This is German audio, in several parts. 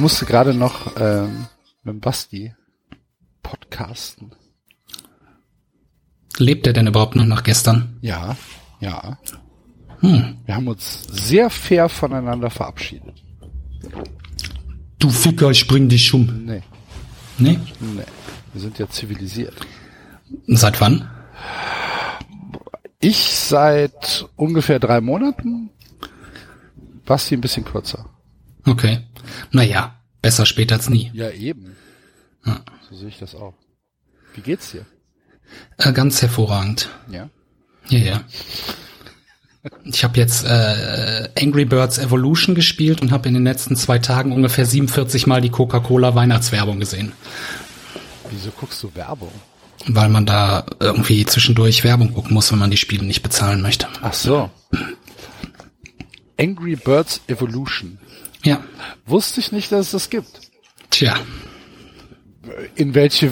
Ich musste gerade noch ähm, mit Basti podcasten. Lebt er denn überhaupt noch nach gestern? Ja, ja. Hm. Wir haben uns sehr fair voneinander verabschiedet. Du Ficker, ich bring dich um. Nee, Nee? nee. Wir sind ja zivilisiert. Seit wann? Ich seit ungefähr drei Monaten. Basti ein bisschen kürzer. Okay. Naja, besser spät als nie. Ja, eben. Ja. So sehe ich das auch. Wie geht's dir? Äh, ganz hervorragend. Ja. Ja, ja. Ich habe jetzt äh, Angry Birds Evolution gespielt und habe in den letzten zwei Tagen ungefähr 47 Mal die Coca-Cola Weihnachtswerbung gesehen, Wieso guckst du Werbung? weil man da irgendwie zwischendurch Werbung gucken muss, wenn man die Spiele nicht bezahlen möchte. Ach so. Angry Birds Evolution. Ja, Wusste ich nicht, dass es das gibt. tja, In welche,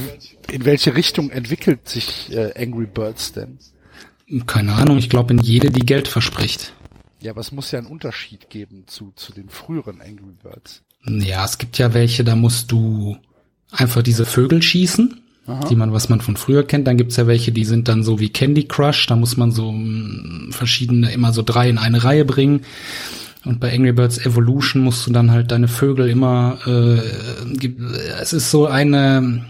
in welche Richtung entwickelt sich äh, Angry Birds denn? Keine Ahnung. Ich glaube in jede, die Geld verspricht. Ja, aber es muss ja einen Unterschied geben zu, zu den früheren Angry Birds. Ja, es gibt ja welche, da musst du einfach diese Vögel schießen, die man, was man von früher kennt. Dann gibt's ja welche, die sind dann so wie Candy Crush, da muss man so mm, verschiedene, immer so drei in eine Reihe bringen. Und bei Angry Birds Evolution musst du dann halt deine Vögel immer, äh, es ist so eine,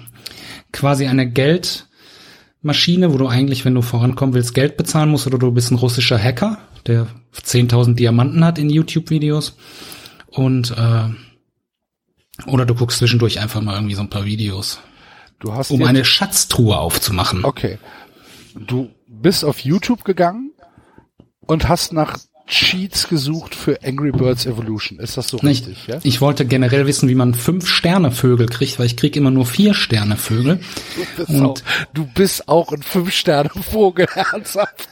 quasi eine Geldmaschine, wo du eigentlich, wenn du vorankommen willst, Geld bezahlen musst oder du bist ein russischer Hacker, der 10.000 Diamanten hat in YouTube-Videos. Und, äh, oder du guckst zwischendurch einfach mal irgendwie so ein paar Videos, Du hast um eine Schatztruhe aufzumachen. Okay. Du bist auf YouTube gegangen und hast nach Cheats gesucht für Angry Birds Evolution. Ist das so Nicht, richtig, ja? Ich wollte generell wissen, wie man fünf Sterne Vögel kriegt, weil ich krieg immer nur vier Sterne Vögel. Du bist, Und- auch, du bist auch ein Fünf-Sterne-Vogel, ernsthaft.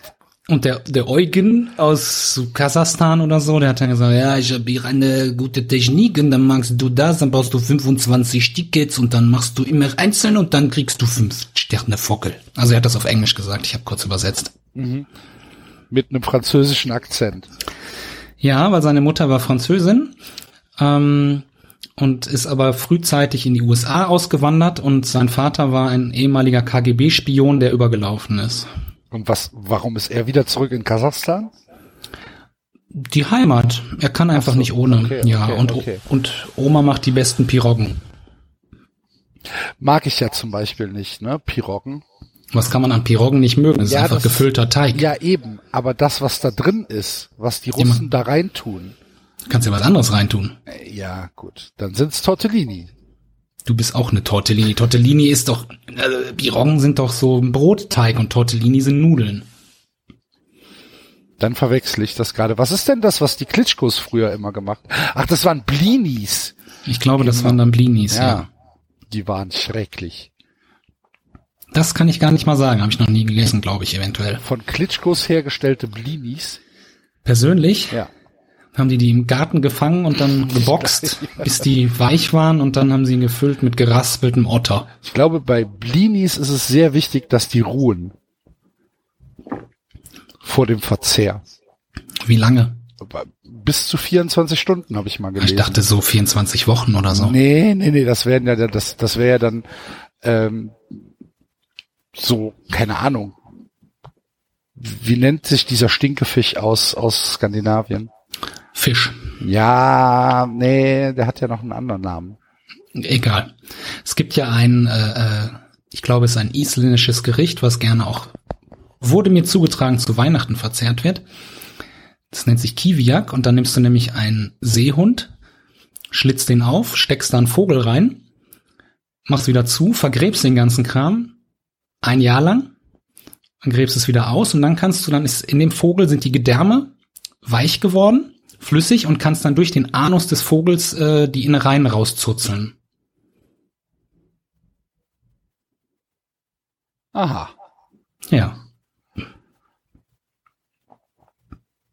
Und der, der Eugen aus Kasachstan oder so, der hat dann gesagt, ja, ich habe hier eine gute Technik und dann machst du das, dann brauchst du 25 Tickets und dann machst du immer einzeln und dann kriegst du fünf Sterne Vogel. Also er hat das auf Englisch gesagt, ich habe kurz übersetzt. Mit einem französischen Akzent. Ja, weil seine Mutter war Französin ähm, und ist aber frühzeitig in die USA ausgewandert und sein Vater war ein ehemaliger KGB-Spion, der übergelaufen ist. Und was, warum ist er wieder zurück in Kasachstan? Die Heimat. Er kann einfach so, nicht ohne. okay, ja, okay, und, okay. und Oma macht die besten Piroggen. Mag ich ja zum Beispiel nicht, ne? Piroggen. Was kann man an Piroggen nicht mögen? Das ist Ja, einfach das- gefüllter Teig. Ja, eben. Aber das, was da drin ist, was die Russen da reintun, Kannst ja was anderes reintun. äh, ja, gut. Dann sind's Tortellini. Du bist auch eine Tortellini. Tortellini ist doch, äh, Piroggen sind doch so ein Brotteig und Tortellini sind Nudeln. Dann verwechsel ich das gerade. Was ist denn das, was die Klitschkos früher immer gemacht? Ach, das waren Blinis. Ich glaube, das waren dann Blinis, ja. Ja. Die waren schrecklich. Das kann ich gar nicht mal sagen. Habe ich noch nie gegessen, glaube ich, eventuell. Von Klitschkos hergestellte Blinis. Persönlich Ja. haben die die im Garten gefangen und dann geboxt, bis die weich waren und dann haben sie ihn gefüllt mit geraspeltem Otter. Ich glaube, bei Blinis ist es sehr wichtig, dass die ruhen. Vor dem Verzehr. Wie lange? Bis zu 24 Stunden habe ich mal gelesen. Ich dachte so 24 Wochen oder so. Nee, nee, nee, das wären ja das, das wäre ja dann ähm, so, keine Ahnung. Wie nennt sich dieser Stinkefisch aus, aus Skandinavien? Fisch. Ja, nee, der hat ja noch einen anderen Namen. Egal. Es gibt ja ein, äh, äh, ich glaube, es ist ein isländisches Gericht, was gerne auch wurde mir zugetragen zu Weihnachten verzehrt wird. Das nennt sich Kiwiak und dann nimmst du nämlich einen Seehund, schlitzt den auf, steckst da einen Vogel rein, machst wieder zu, vergräbst den ganzen Kram ein Jahr lang, dann gräbst es wieder aus und dann kannst du dann ist in dem Vogel sind die Gedärme weich geworden, flüssig und kannst dann durch den Anus des Vogels äh, die Innereien rauszuzeln. Aha. Ja.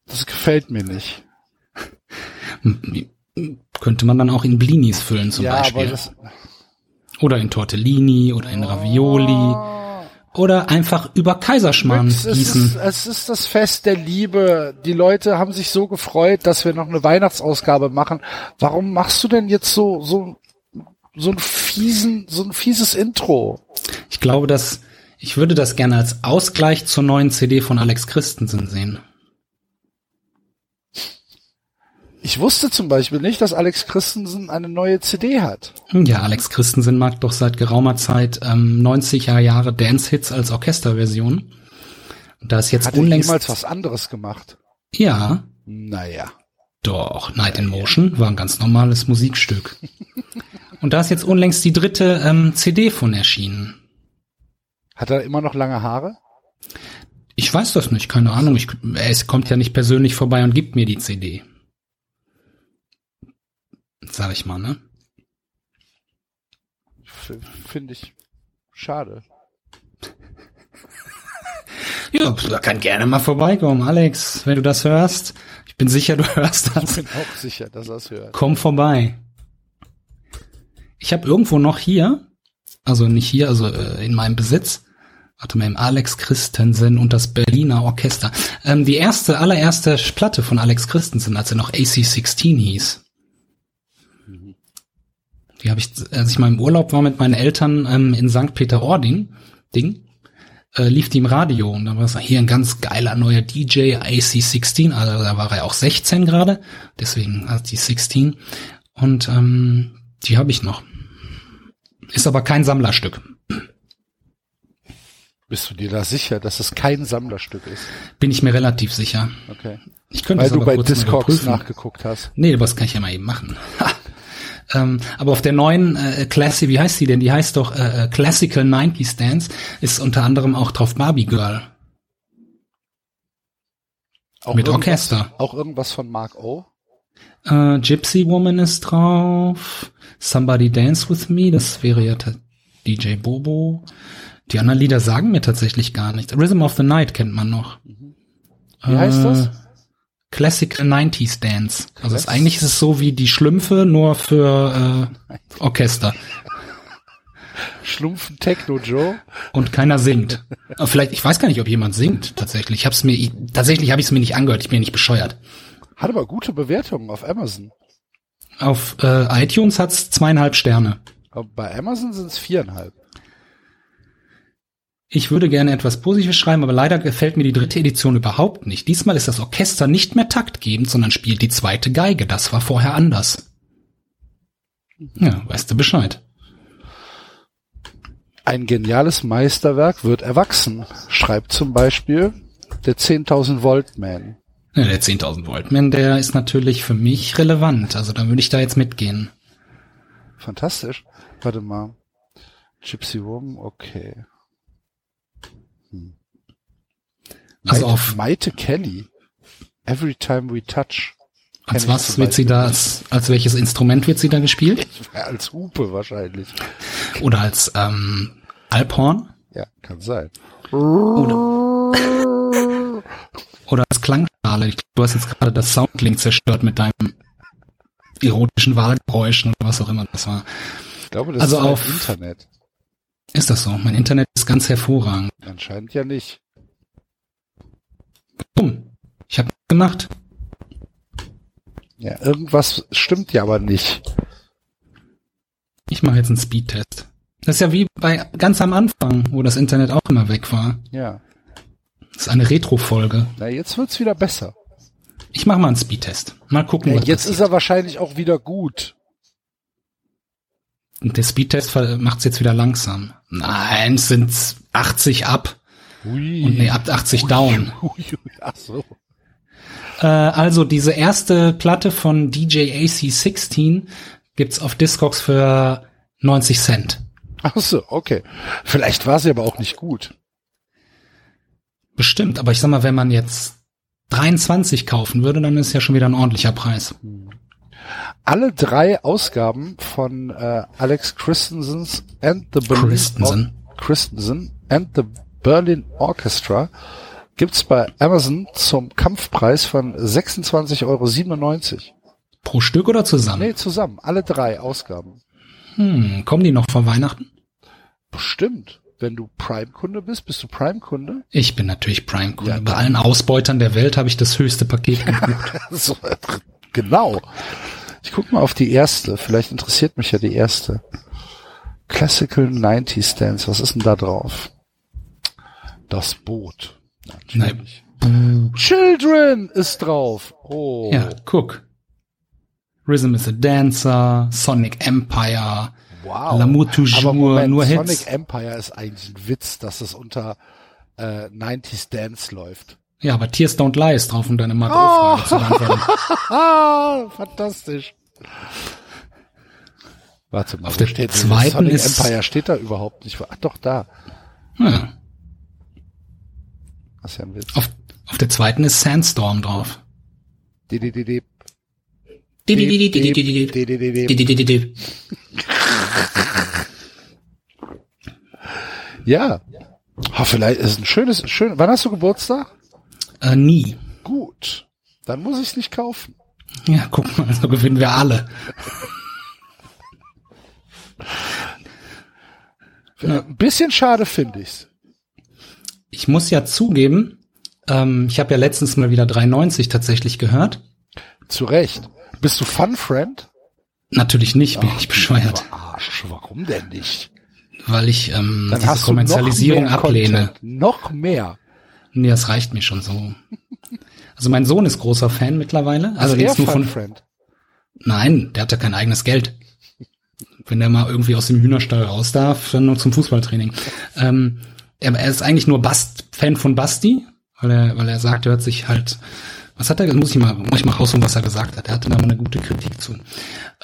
Das gefällt mir nicht. Könnte man dann auch in Blinis füllen zum ja, Beispiel. aber das, oder in Tortellini oder in Ravioli. Oder einfach über Kaiserschmarrn es ist, gießen. es ist das Fest der Liebe. Die Leute haben sich so gefreut, dass wir noch eine Weihnachtsausgabe machen. Warum machst du denn jetzt so, so, so ein fiesen, so ein fieses Intro? Ich glaube, dass ich würde das gerne als Ausgleich zur neuen CD von Alex Christensen sehen. Ich wusste zum Beispiel nicht, dass Alex Christensen eine neue CD hat. Ja, Alex Christensen mag doch seit geraumer Zeit ähm, 90er Jahre Dance-Hits als Orchesterversion. Da ist jetzt Hat unlängst... jemals was anderes gemacht? Ja, Naja. doch. Night in Motion war ein ganz normales Musikstück. Und da ist jetzt unlängst die dritte ähm, CD von erschienen. Hat er immer noch lange Haare? Ich weiß das nicht, keine Ahnung. Ich, es kommt ja nicht persönlich vorbei und gibt mir die CD. Sag ich mal, ne? F Finde ich schade. Ja, da kann gerne mal vorbeikommen, Alex, wenn du das hörst. Ich bin sicher, du hörst Ich das. bin auch sicher, dass er es hört. Komm vorbei. Ich habe irgendwo noch hier, also nicht hier, also äh, in meinem Besitz, warte mal, im Alex Christensen und das Berliner Orchester. Ähm, die erste, allererste Platte von Alex Christensen, als er noch AC16 hieß. Die habe ich, als ich mal im Urlaub war mit meinen Eltern ähm, in St. Peter-Ording, Ding, äh, lief die im Radio und dann war es hier ein ganz geiler neuer DJ, AC16, also da war er auch 16 gerade, deswegen also die 16 und ähm, die habe ich noch. Ist aber kein Sammlerstück. Bist du dir da sicher, dass es kein Sammlerstück ist? Bin ich mir relativ sicher. Okay. Ich könnte Weil es du bei Discogs nachgeguckt hast. Nee, aber das kann ich ja mal eben machen. Ähm, aber auf der neuen äh, Classic, wie heißt die denn? Die heißt doch äh, äh, Classical 90s Dance, ist unter anderem auch drauf Barbie Girl. Auch Mit Orchester. Auch irgendwas von Mark O. Äh, Gypsy Woman ist drauf. Somebody Dance With Me, das wäre ja DJ Bobo. Die anderen Lieder sagen mir tatsächlich gar nichts. Rhythm of the Night kennt man noch. Wie heißt das? Classical 90s Dance. Also Klass- eigentlich ist es so wie die Schlümpfe, nur für äh, Orchester. Schlumpfen Techno Joe. Und keiner singt. Aber vielleicht, ich weiß gar nicht, ob jemand singt, tatsächlich. Ich hab's mir, ich, tatsächlich habe ich es mir nicht angehört, ich bin nicht bescheuert. Hat aber gute Bewertungen auf Amazon. Auf äh, iTunes hat's zweieinhalb Sterne. Aber bei Amazon sind es viereinhalb. Ich würde gerne etwas Positives schreiben, aber leider gefällt mir die dritte Edition überhaupt nicht. Diesmal ist das Orchester nicht mehr taktgebend, sondern spielt die zweite Geige. Das war vorher anders. Ja, weißt du Bescheid. Ein geniales Meisterwerk wird erwachsen, schreibt zum Beispiel der 10.000 Volt Man. Ja, der 10.000 Volt Man, der ist natürlich für mich relevant. Also da würde ich da jetzt mitgehen. Fantastisch. Warte mal. Gypsy Woman, okay. Hm. Also Maite, auf- Maite Kelly. Every time we touch. Als was wird sie da, als, als welches Instrument wird sie da gespielt? Als Hupe wahrscheinlich. Oder als ähm, Alphorn? Ja, kann sein. Oder, oder als Klangschale. Ich glaub, Du hast jetzt gerade das Soundlink zerstört mit deinem erotischen Wahlgeräuschen oder was auch immer das war. Ich glaube, das Also ist auf- Internet. Ist das so? Mein Internet ist ganz hervorragend. Anscheinend ja nicht. Bumm. Ich habe gemacht. Ja, irgendwas stimmt ja aber nicht. Ich mache jetzt einen Speedtest. Das ist ja wie bei ganz am Anfang, wo das Internet auch immer weg war. Ja. Das ist eine Retro-Folge. Na, jetzt wird's wieder besser. Ich mache mal einen Speedtest. Mal gucken, Ja, was jetzt passiert. ist er wahrscheinlich auch wieder gut. Und der Speedtest macht es jetzt wieder langsam. Nein, es sind 80 ab Hui. und nee, ab 80 down. Hui, hui, ach so. Äh, also diese erste Platte von DJ AC16 gibt's auf Discogs für 90 Cent. Ach so, okay. Vielleicht war sie aber auch nicht gut. Bestimmt, aber ich sag mal, wenn man jetzt 23 kaufen würde, dann ist ja schon wieder ein ordentlicher Preis. Alle drei Ausgaben von äh, Alex Christensens and the Berlin Christensen. Christensen and the Berlin Orchestra gibt's bei Amazon zum Kampfpreis von 26,97 Euro. Pro Stück oder zusammen? Nee, zusammen. Alle drei Ausgaben. Hm, kommen die noch vor Weihnachten? Bestimmt. Wenn du Prime-Kunde bist, bist du Prime-Kunde? Ich bin natürlich Prime-Kunde. Ja, Bei allen Ausbeutern der Welt habe ich das höchste Paket gebucht. so, genau. Ich guck mal auf die erste. Vielleicht interessiert mich ja die erste. Classical 90 Dance. Was ist denn da drauf? Das Boot. Natürlich. Children ist drauf. Oh. ja, guck. Rhythm is a Dancer, Sonic Empire, Wow. L'amour toujours, Aber Moment, nur Sonic Hits. Empire ist eigentlich ein Witz, dass es unter äh, 90s Dance läuft. Ja, aber Tears Don't Lie ist drauf, um deine Oh. Margot-Frage zu beantworten. Fantastisch. Warte mal, Auf der steht zweiten Sonic ist- Empire steht da überhaupt nicht. Ach doch, da. Ja. Ist ja ein Witz. Auf, auf der zweiten ist Sandstorm drauf. Ja. Ah, vielleicht ist ein schönes, schön. Wann hast du Geburtstag? Äh, nie. Gut. Dann muss ich es nicht kaufen. Ja, guck mal, so gewinnen wir alle. Ein bisschen schade finde ich's. Ich muss ja zugeben, ähm, ich habe ja letztens mal wieder 390 tatsächlich gehört. Zu Recht. Bist du Fun Friend? Natürlich nicht, bin ich bescheuert, Arsch, warum denn nicht? weil ich ähm, Dann diese Kommerzialisierung ablehne. Content. Noch mehr. Nee, das reicht mir schon so. Also mein Sohn ist großer Fan mittlerweile. Also er jetzt nur Fun von. Friend. Nein, der hat ja kein eigenes Geld. Wenn der mal irgendwie aus dem Hühnerstall raus darf, dann nur zum Fußballtraining. Ähm, er, er ist eigentlich nur Bast, Fan von Basti, weil er, weil er sagt, er hört sich halt. Was hat er? Muss ich mal, muss ich mal rausholen, was er gesagt hat. Er hatte da mal eine gute Kritik zu.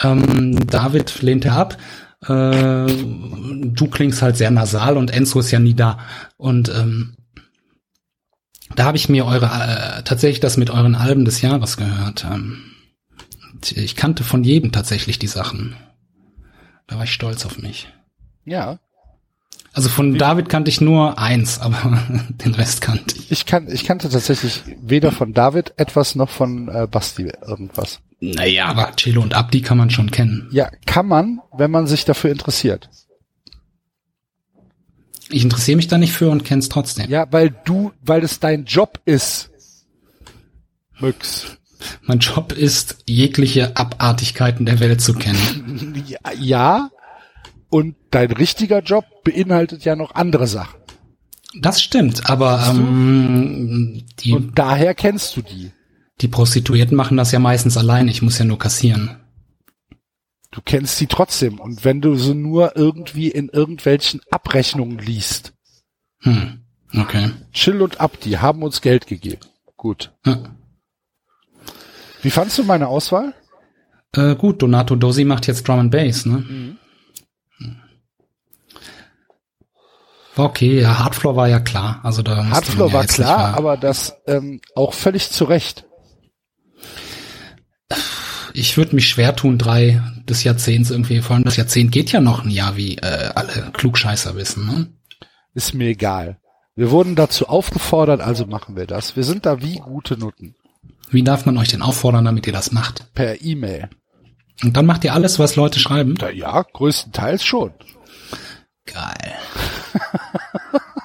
Ähm, David lehnt er ab. Äh, du klingst halt sehr nasal und Enzo ist ja nie da. Und ähm, da habe ich mir eure äh, tatsächlich das mit euren Alben des Jahres gehört. Ähm, ich kannte von jedem tatsächlich die Sachen. Da war ich stolz auf mich. Ja. Also von David kannte ich nur eins, aber den Rest kannte ich. Ich kann, ich kannte tatsächlich weder von David etwas noch von äh, Basti irgendwas. Naja, aber Cello und Abdi kann man schon kennen. Ja, kann man, wenn man sich dafür interessiert. Ich interessiere mich da nicht für und kenn's trotzdem. Ja, weil du, weil es dein Job ist. Müx. Mein Job ist, jegliche Abartigkeiten der Welt zu kennen. Ja. Und dein richtiger Job beinhaltet ja noch andere Sachen. Das stimmt, aber ähm, die, Und daher kennst du die. die Prostituierten machen das ja meistens allein. Ich muss ja nur kassieren. Du kennst sie trotzdem. Und wenn du sie nur irgendwie in irgendwelchen Abrechnungen liest. Hm, okay. Chill und Abdi haben uns Geld gegeben. Gut. Ja. Wie fandst du meine Auswahl? Äh, gut, Donato Dosi macht jetzt Drum and Bass, ne? Hm. Okay, ja, Hardfloor war ja klar. Also da Hardfloor ja war klar, aber das ähm, auch völlig zu Recht. ich würde mich schwer tun, drei des Jahrzehnts irgendwie, vor allem das Jahrzehnt geht ja noch ein Jahr, wie äh, alle Klugscheißer wissen, ne? Ist mir egal. Wir wurden dazu aufgefordert, also machen wir das. Wir sind da wie gute Nutten. Wie darf man euch denn auffordern, damit ihr das macht? Per E-Mail. Und dann macht ihr alles, was Leute schreiben? Na ja, größtenteils schon. Geil.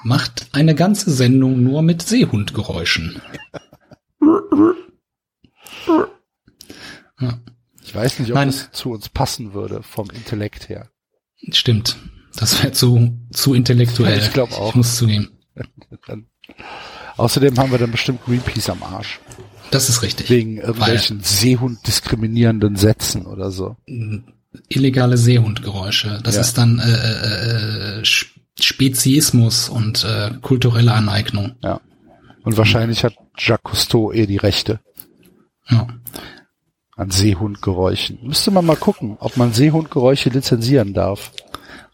Macht eine ganze Sendung nur mit Seehundgeräuschen. Ja, Ich weiß nicht, ob Nein. es zu uns passen würde, vom Intellekt her. stimmt. Das wäre zu, zu intellektuell. Ich glaub auch. Ich muss zugeben. Außerdem haben wir dann bestimmt Greenpeace am Arsch. Das ist richtig. Wegen irgendwelchen Seehund-diskriminierenden Sätzen oder so. Illegale Seehundgeräusche. Das Ja. ist dann äh, äh, äh, Speziismus und äh, kulturelle Aneignung. Ja. Und wahrscheinlich hat Jacques Cousteau eh die Rechte Ja. an Seehundgeräuschen. Müsste man mal gucken, ob man Seehundgeräusche lizenzieren darf.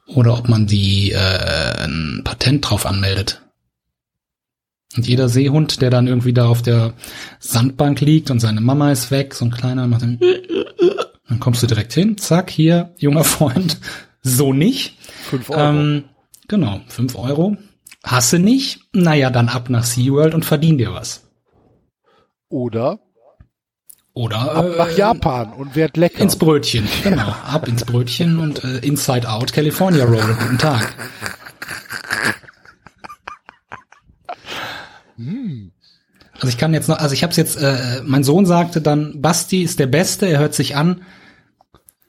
Oder ob man die äh, ein Patent drauf anmeldet. Und jeder Seehund, der dann irgendwie da auf der Sandbank liegt und seine Mama ist weg, so ein kleiner, macht dann, dann kommst du direkt hin, zack, hier, junger Freund, so nicht. Fünf Euro. Ähm, genau, fünf Euro. Hasse nicht? Naja, dann ab nach SeaWorld und verdien dir was. Oder Oder Ab äh, nach Japan und werd lecker. ins Brötchen. Genau, ab ins Brötchen und äh, Inside Out California Roll. Guten Tag. Also ich kann jetzt noch, also ich habe es jetzt, äh, mein Sohn sagte dann, Basti ist der Beste, er hört sich an,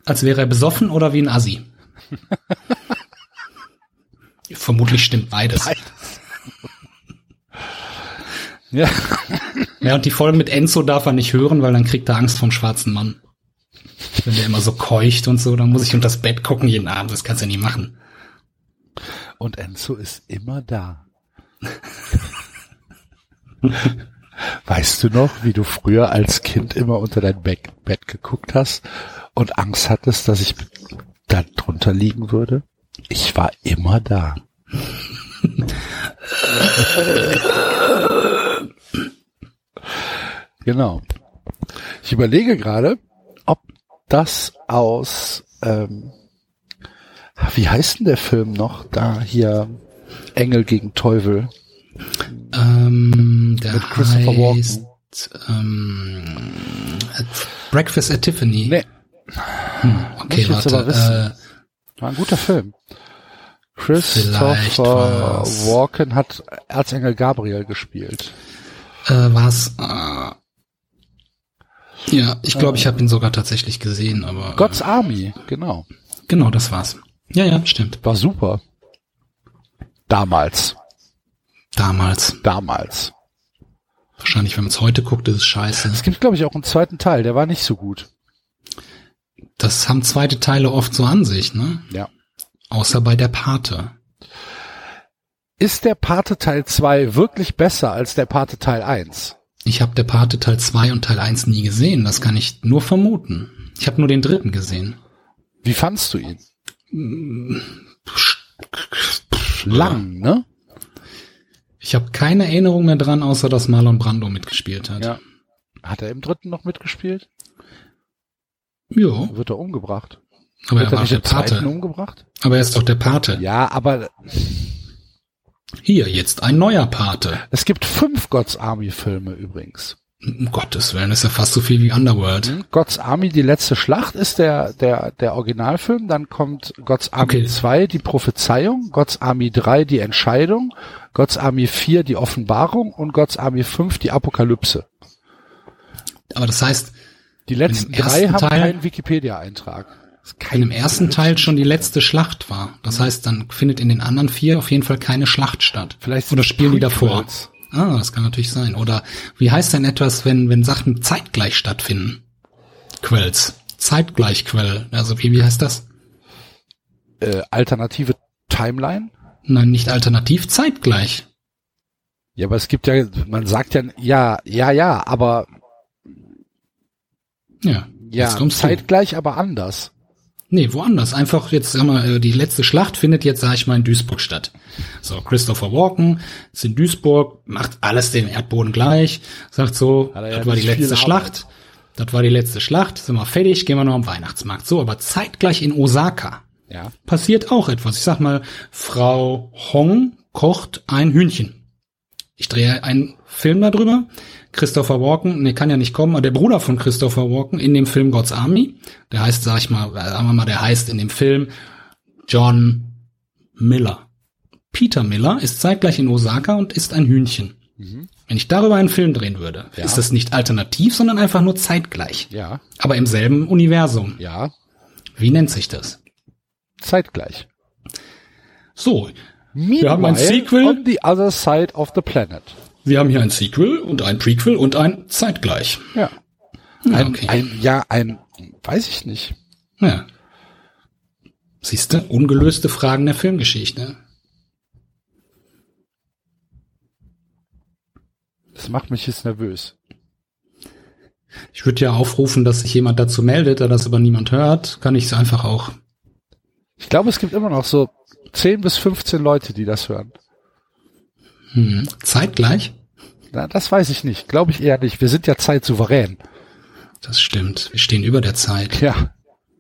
als wäre er besoffen oder wie ein Assi. Vermutlich stimmt beides. ja. Ja, und die Folgen mit Enzo darf er nicht hören, weil dann kriegt er Angst vom schwarzen Mann. Wenn der immer so keucht und so, dann muss ich unter das Bett gucken jeden Abend, das kannst du ja nie machen. Und Enzo ist immer da. Weißt du noch, wie du früher als Kind immer unter dein Bett, Bett geguckt hast und Angst hattest, dass ich da drunter liegen würde? Ich war immer da. genau. Ich überlege gerade, ob das aus, ähm, wie heißt denn der Film noch? Da hier Engel gegen Teufel. Ähm, der Mit Christopher heißt, ähm, Breakfast at Tiffany. Nee, okay, jetzt aber warte. wissen. Äh, war ein guter Film. Christopher Walken hat Erzengel Gabriel gespielt. äh, war's? Äh, ja, ich glaube, ich habe ihn sogar tatsächlich gesehen, aber God's Army, genau. äh, genau, das war's. Ja, ja, stimmt. War super. Damals. Damals. Damals. Wahrscheinlich, wenn man es heute guckt, ist es scheiße. Es gibt, glaube ich, auch einen zweiten Teil, der war nicht so gut. Das haben zweite Teile oft so an sich, ne? Ja. Außer bei der Pate. Ist der Pate Teil 2 wirklich besser als der Pate Teil 1? Ich habe der Pate Teil 2 und Teil 1 nie gesehen. Das kann ich nur vermuten. Ich habe nur den dritten gesehen. Wie fandst du ihn? Lang, ne? Ich habe keine Erinnerung mehr dran, außer dass Marlon Brando mitgespielt hat. Ja. Hat er im dritten noch mitgespielt? Jo, Wird er umgebracht? aber Wird er er war nicht der Pate. umgebracht? Aber er ist doch der Pate. Ja, aber Hier, jetzt ein neuer Pate. es gibt fünf God's Army Filme übrigens. Um Gottes Willen, ist ja fast so viel wie Underworld. God's Army, die letzte Schlacht ist der, der, der Originalfilm. Dann kommt God's Army Okay. 2, die Prophezeiung. God's Army 3, die Entscheidung. God's Army 4, die Offenbarung. Und God's Army 5, die Apokalypse. Aber das heißt, Die letzten drei haben Teil- keinen Wikipedia-Eintrag. Im ersten Teil schon die letzte Schlacht war. Das heißt, dann findet in den anderen vier auf jeden Fall keine Schlacht statt. Vielleicht Oder spielen die davor? Ah, das kann natürlich sein. Oder wie heißt denn etwas, wenn, wenn Sachen zeitgleich stattfinden? Quells. Zeitgleich Quell. Also wie, wie heißt das? Äh, alternative Timeline? Nein, nicht alternativ, zeitgleich. Ja, aber es gibt ja, man sagt ja, ja, ja, ja, aber Ja. ja, zeitgleich, aber anders. Nee, woanders. Einfach jetzt, sag mal, äh, die letzte Schlacht findet jetzt, sag ich mal, in Duisburg statt. So, Christopher Walken ist in Duisburg, macht alles den Erdboden gleich, sagt so, ja das war die letzte. Schlacht, das war die letzte Schlacht, sind wir fertig, gehen wir noch am Weihnachtsmarkt. So, aber zeitgleich in Osaka Ja. passiert auch etwas. Ich sag mal, Frau Hong kocht ein Hühnchen. Ich drehe einen Film darüber. Christopher Walken, nee, kann ja nicht kommen, aber der Bruder von Christopher Walken in dem Film God's Army, der heißt, sag ich mal, äh, sagen wir mal, der heißt in dem Film John Miller. Peter Miller ist zeitgleich in Osaka und isst ein Hühnchen. Wenn ich darüber einen Film drehen würde, Ja. ist das nicht alternativ, sondern einfach nur zeitgleich. Ja, Aber im selben Universum. ja, Wie nennt sich das? zeitgleich. So, Meanwhile, haben ein Sequel. on the other side of the planet. Wir haben hier ein Sequel und ein Prequel und ein Zeitgleich. Ja. Ja, Ein, okay. ein, ja, ein, weiß ich nicht. Ja. Siehste, ungelöste Fragen der Filmgeschichte. Das macht mich jetzt nervös. Ich würde ja aufrufen, dass sich jemand dazu meldet, da das aber niemand hört, kann ich es einfach auch. Ich glaube, es gibt immer noch so 10 bis 15 Leute, die das hören. Hm. Zeitgleich? Na, das weiß ich nicht. Glaube ich eher nicht. Wir sind ja zeitsouverän. Das stimmt. Wir stehen über der Zeit. Ja.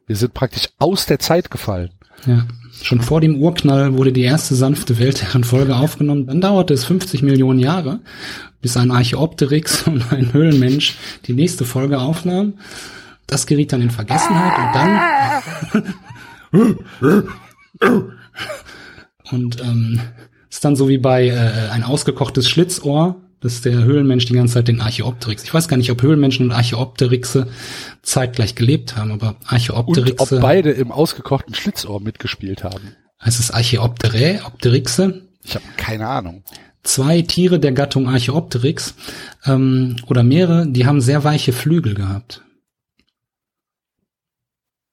Wir sind praktisch aus der Zeit gefallen. Ja. Schon vor dem Urknall wurde die erste sanfte Weltherrenfolge aufgenommen. Dann dauerte es 50 Millionen Jahre, bis ein Archeopteryx und ein Höhlenmensch die nächste Folge aufnahmen. Das geriet dann in Vergessenheit und dann und ähm, ist dann so wie bei äh, ein ausgekochtes Schlitzohr, dass der Höhlenmensch die ganze Zeit den Archeopteryx. Ich weiß gar nicht, ob Höhlenmenschen und Archeopteryxe zeitgleich gelebt haben, aber Und Archeopteryxe. ob beide im ausgekochten Schlitzohr mitgespielt haben. heißt es Archeopterae, Opteryxe? Ich habe keine Ahnung. Zwei Tiere der Gattung Archeopteryx ähm, oder mehrere, die haben sehr weiche Flügel gehabt.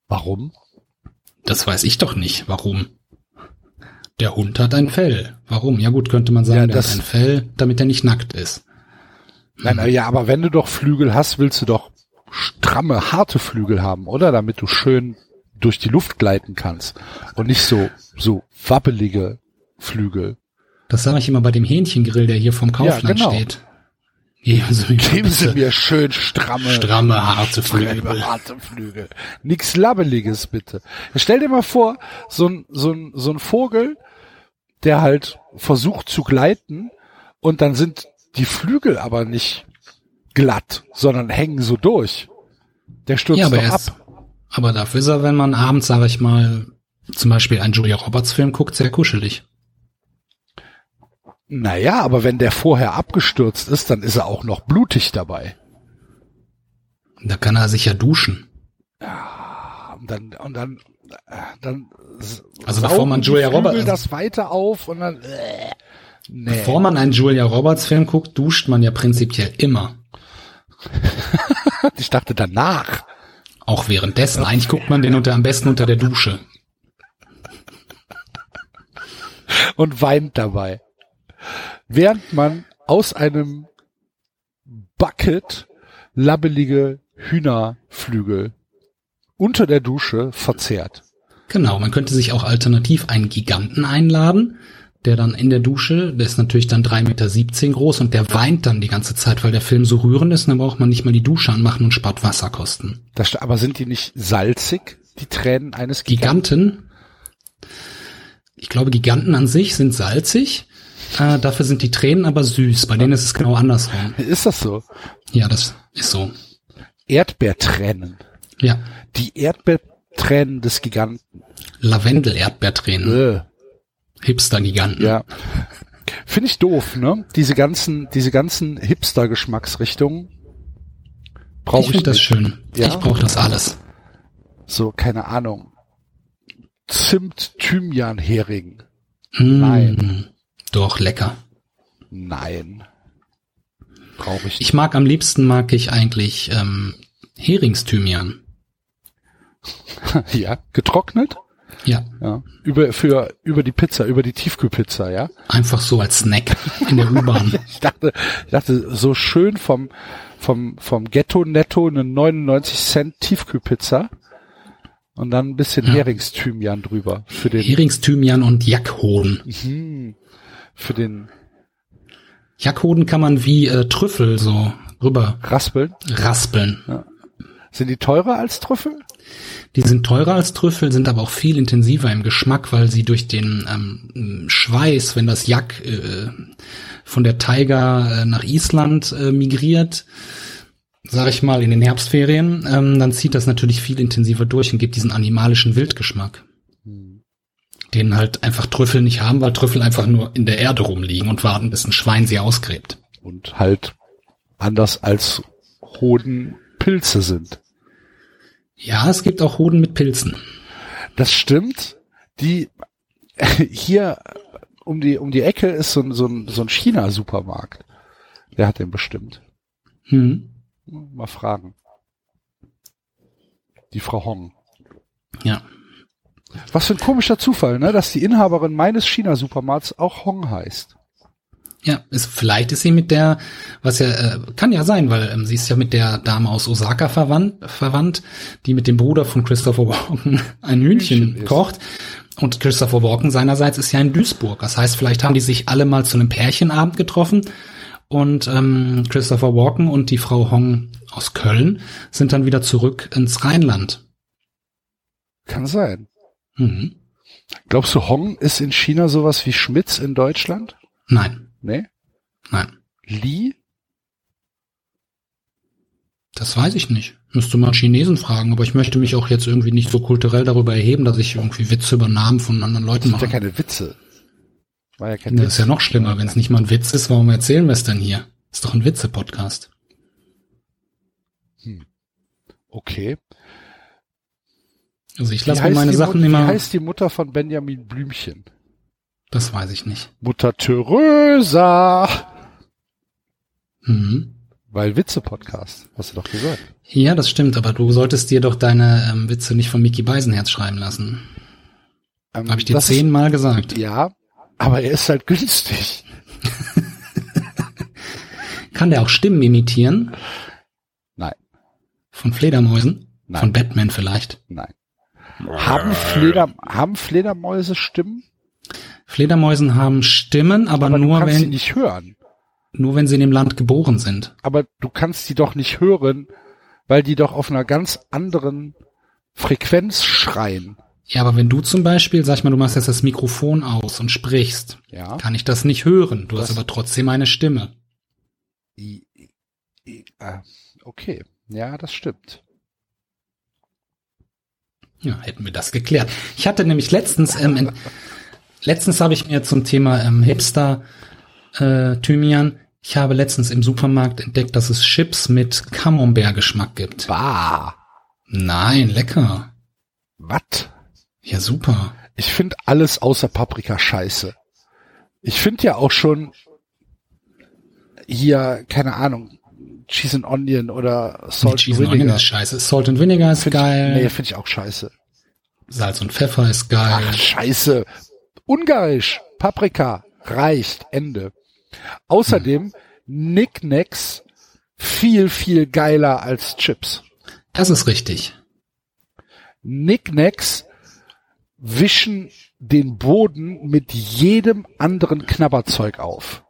Warum? Das weiß ich doch nicht. Warum? Der Hund hat ein Fell. Warum? Ja gut, könnte man sagen, Ja, der hat ein Fell, damit er nicht nackt ist. Nein, na ja, aber wenn du doch Flügel hast, willst du doch stramme, harte Flügel haben, oder? Damit du schön durch die Luft gleiten kannst. Und nicht so, so wabbelige Flügel. Das sage ich immer bei dem Hähnchengrill, der hier vom Kaufland genau. steht. Geben Sie mir, Geben Sie mir schön stramme, stramme, harte Flügel. stramme, harte Flügel. Nix Labbeliges, bitte. Stell dir mal vor, so ein, so ein, so ein Vogel, der halt versucht zu gleiten und dann sind die Flügel aber nicht glatt, sondern hängen so durch. Der stürzt Ja, aber doch ab. ist, aber dafür ist er, wenn man abends, sage ich mal, zum Beispiel einen Julia Roberts Film guckt, sehr kuschelig. Naja, aber wenn der vorher abgestürzt ist, dann ist er auch noch blutig dabei. Da kann er sich ja duschen. Und dann, und dann, dann Also bevor man Julia Roberts- das weiter auf und dann, äh, nee. Bevor man einen Julia Roberts Film guckt, duscht man ja prinzipiell immer. ich dachte danach. Auch währenddessen. Eigentlich guckt man den unter, am besten unter der Dusche. und weint dabei. Während man aus einem Bucket labbelige Hühnerflügel unter der Dusche verzehrt. Genau, man könnte sich auch alternativ einen Giganten einladen, der dann in der Dusche, der ist natürlich dann 3,17 Meter groß und der weint dann die ganze Zeit, weil der Film so rührend ist und dann braucht man nicht mal die Dusche anmachen und spart Wasserkosten. Das, aber sind die nicht salzig, die Tränen eines Giganten? Giganten, ich glaube, Giganten an sich sind salzig, äh, dafür sind die Tränen aber süß. Bei denen ist es genau andersrum. Ist das so? Ja, das ist so. Erdbeertränen. Ja, Die Erdbeertränen des Giganten. Lavendel-Erdbeertränen, Äh, Hipster-Giganten. ja. Finde ich doof, ne? Diese ganzen, diese ganzen Hipster-Geschmacksrichtungen. Brauche ich ich, finde das nicht. schön. Ja? Ich brauche das alles. So, keine Ahnung. Zimt, Thymian, Hering. Mm, Nein. Doch, lecker. Nein. Brauche ich nicht. Ich mag am liebsten mag ich eigentlich ähm, Heringsthymian. ja, getrocknet? Ja, Ja. Über, für, über die Pizza, über die Tiefkühlpizza, ja? einfach so als Snack in der U-Bahn. Ich dachte, ich dachte, so schön vom, vom, vom Ghetto Netto eine 99 Cent Tiefkühlpizza und dann ein bisschen Ja. Heringsthymian drüber für den, Heringsthymian und Jackhoden. hm, für den Jackhoden kann man wie äh, Trüffel so rüber Raspeln. raspeln. Sind die teurer als Trüffel? Die sind teurer als Trüffel, sind aber auch viel intensiver im Geschmack, weil sie durch den ähm, Schweiß, wenn das Jack äh, von der Taiga äh, nach Island äh, migriert, sag ich mal, in den Herbstferien, ähm, dann zieht das natürlich viel intensiver durch und gibt diesen animalischen Wildgeschmack. Den halt einfach Trüffel nicht haben, weil Trüffel einfach nur in der Erde rumliegen und warten, bis ein Schwein sie ausgräbt. Und halt anders als Hoden Pilze sind. Ja, es gibt auch Hoden mit Pilzen. Das stimmt. Die hier um die um die Ecke ist so ein so ein, so ein China Supermarkt. Der hat den bestimmt. Hm. Mal fragen. Die Frau Hong. Ja. Was für ein komischer Zufall, ne, dass die Inhaberin meines China Supermarkts auch Hong heißt. Ja, ist, vielleicht ist sie mit der, was ja, äh, kann ja sein, weil ähm, sie ist ja mit der Dame aus Osaka verwandt, verwandt, die mit dem Bruder von Christopher Walken ein Hühnchen, kocht. Und Christopher Walken seinerseits ist ja in Duisburg. Das heißt, vielleicht haben die sich alle mal zu einem Pärchenabend getroffen und ähm, Christopher Walken und die Frau Hong aus Köln sind dann wieder zurück ins Rheinland. Kann sein. Mhm. Glaubst du, Hong ist in China sowas wie Schmitz in Deutschland? Nein, Nee? nein. Li? Das weiß ich nicht. Müsste mal Chinesen fragen, aber ich möchte mich auch jetzt irgendwie nicht so kulturell darüber erheben, dass ich irgendwie Witze über Namen von anderen Leuten Das sind ja mache. keine Witze. War ja kein Das Witz. ist ja noch schlimmer. Wenn es nicht mal ein Witz ist, warum erzählen wir es denn hier? Ist doch ein Witze-Podcast. Okay. Also ich lasse meine die Sachen Mut- immer. Wie heißt die Mutter von Benjamin Blümchen? Das weiß ich nicht. Mutter Theresa. Mhm. Weil Witze-Podcast, hast du doch gesagt. Ja, das stimmt, aber du solltest dir doch deine ähm, Witze nicht von Mickey Beisenherz schreiben lassen. Ähm, Habe ich dir zehnmal gesagt. Ja, aber er ist halt günstig. Kann der auch Stimmen imitieren? Nein, Von Fledermäusen? Nein. Von Batman vielleicht? nein. Haben, Fleder, haben Fledermäuse Stimmen? Fledermäusen haben Stimmen, aber, Aber nur kannst sie wenn, nicht hören. nur wenn sie in dem Land geboren sind. Aber du kannst die doch nicht hören, weil die doch auf einer ganz anderen Frequenz schreien. Ja, aber wenn du zum Beispiel, sag ich mal, du machst jetzt das Mikrofon aus und sprichst, Ja. kann ich das nicht hören. Du Das- hast aber trotzdem eine Stimme. Äh, okay. Ja, das stimmt. Ja, hätten wir das geklärt. Ich hatte nämlich letztens, ähm, in, letztens habe ich mir zum Thema ähm, Hipster äh, Thymian, ich habe letztens im Supermarkt entdeckt, dass es Chips mit Camembert-Geschmack gibt. Bah. Nein, lecker. Was? Ja, super. Ich finde alles außer Paprika scheiße. Ich finde ja auch schon hier, keine Ahnung, Cheese and Onion oder Salt Nicht Cheese and and Onion Vinegar. ist scheiße. Salt and Vinegar ist geil. Nee, finde ich auch scheiße. Salz und Pfeffer ist geil. Ach, scheiße. Ungarisch. Paprika. Reicht. Ende. Außerdem Knickknacks viel, viel geiler als Chips. Das ist richtig. Knickknacks wischen den Boden mit jedem anderen Knabberzeug auf.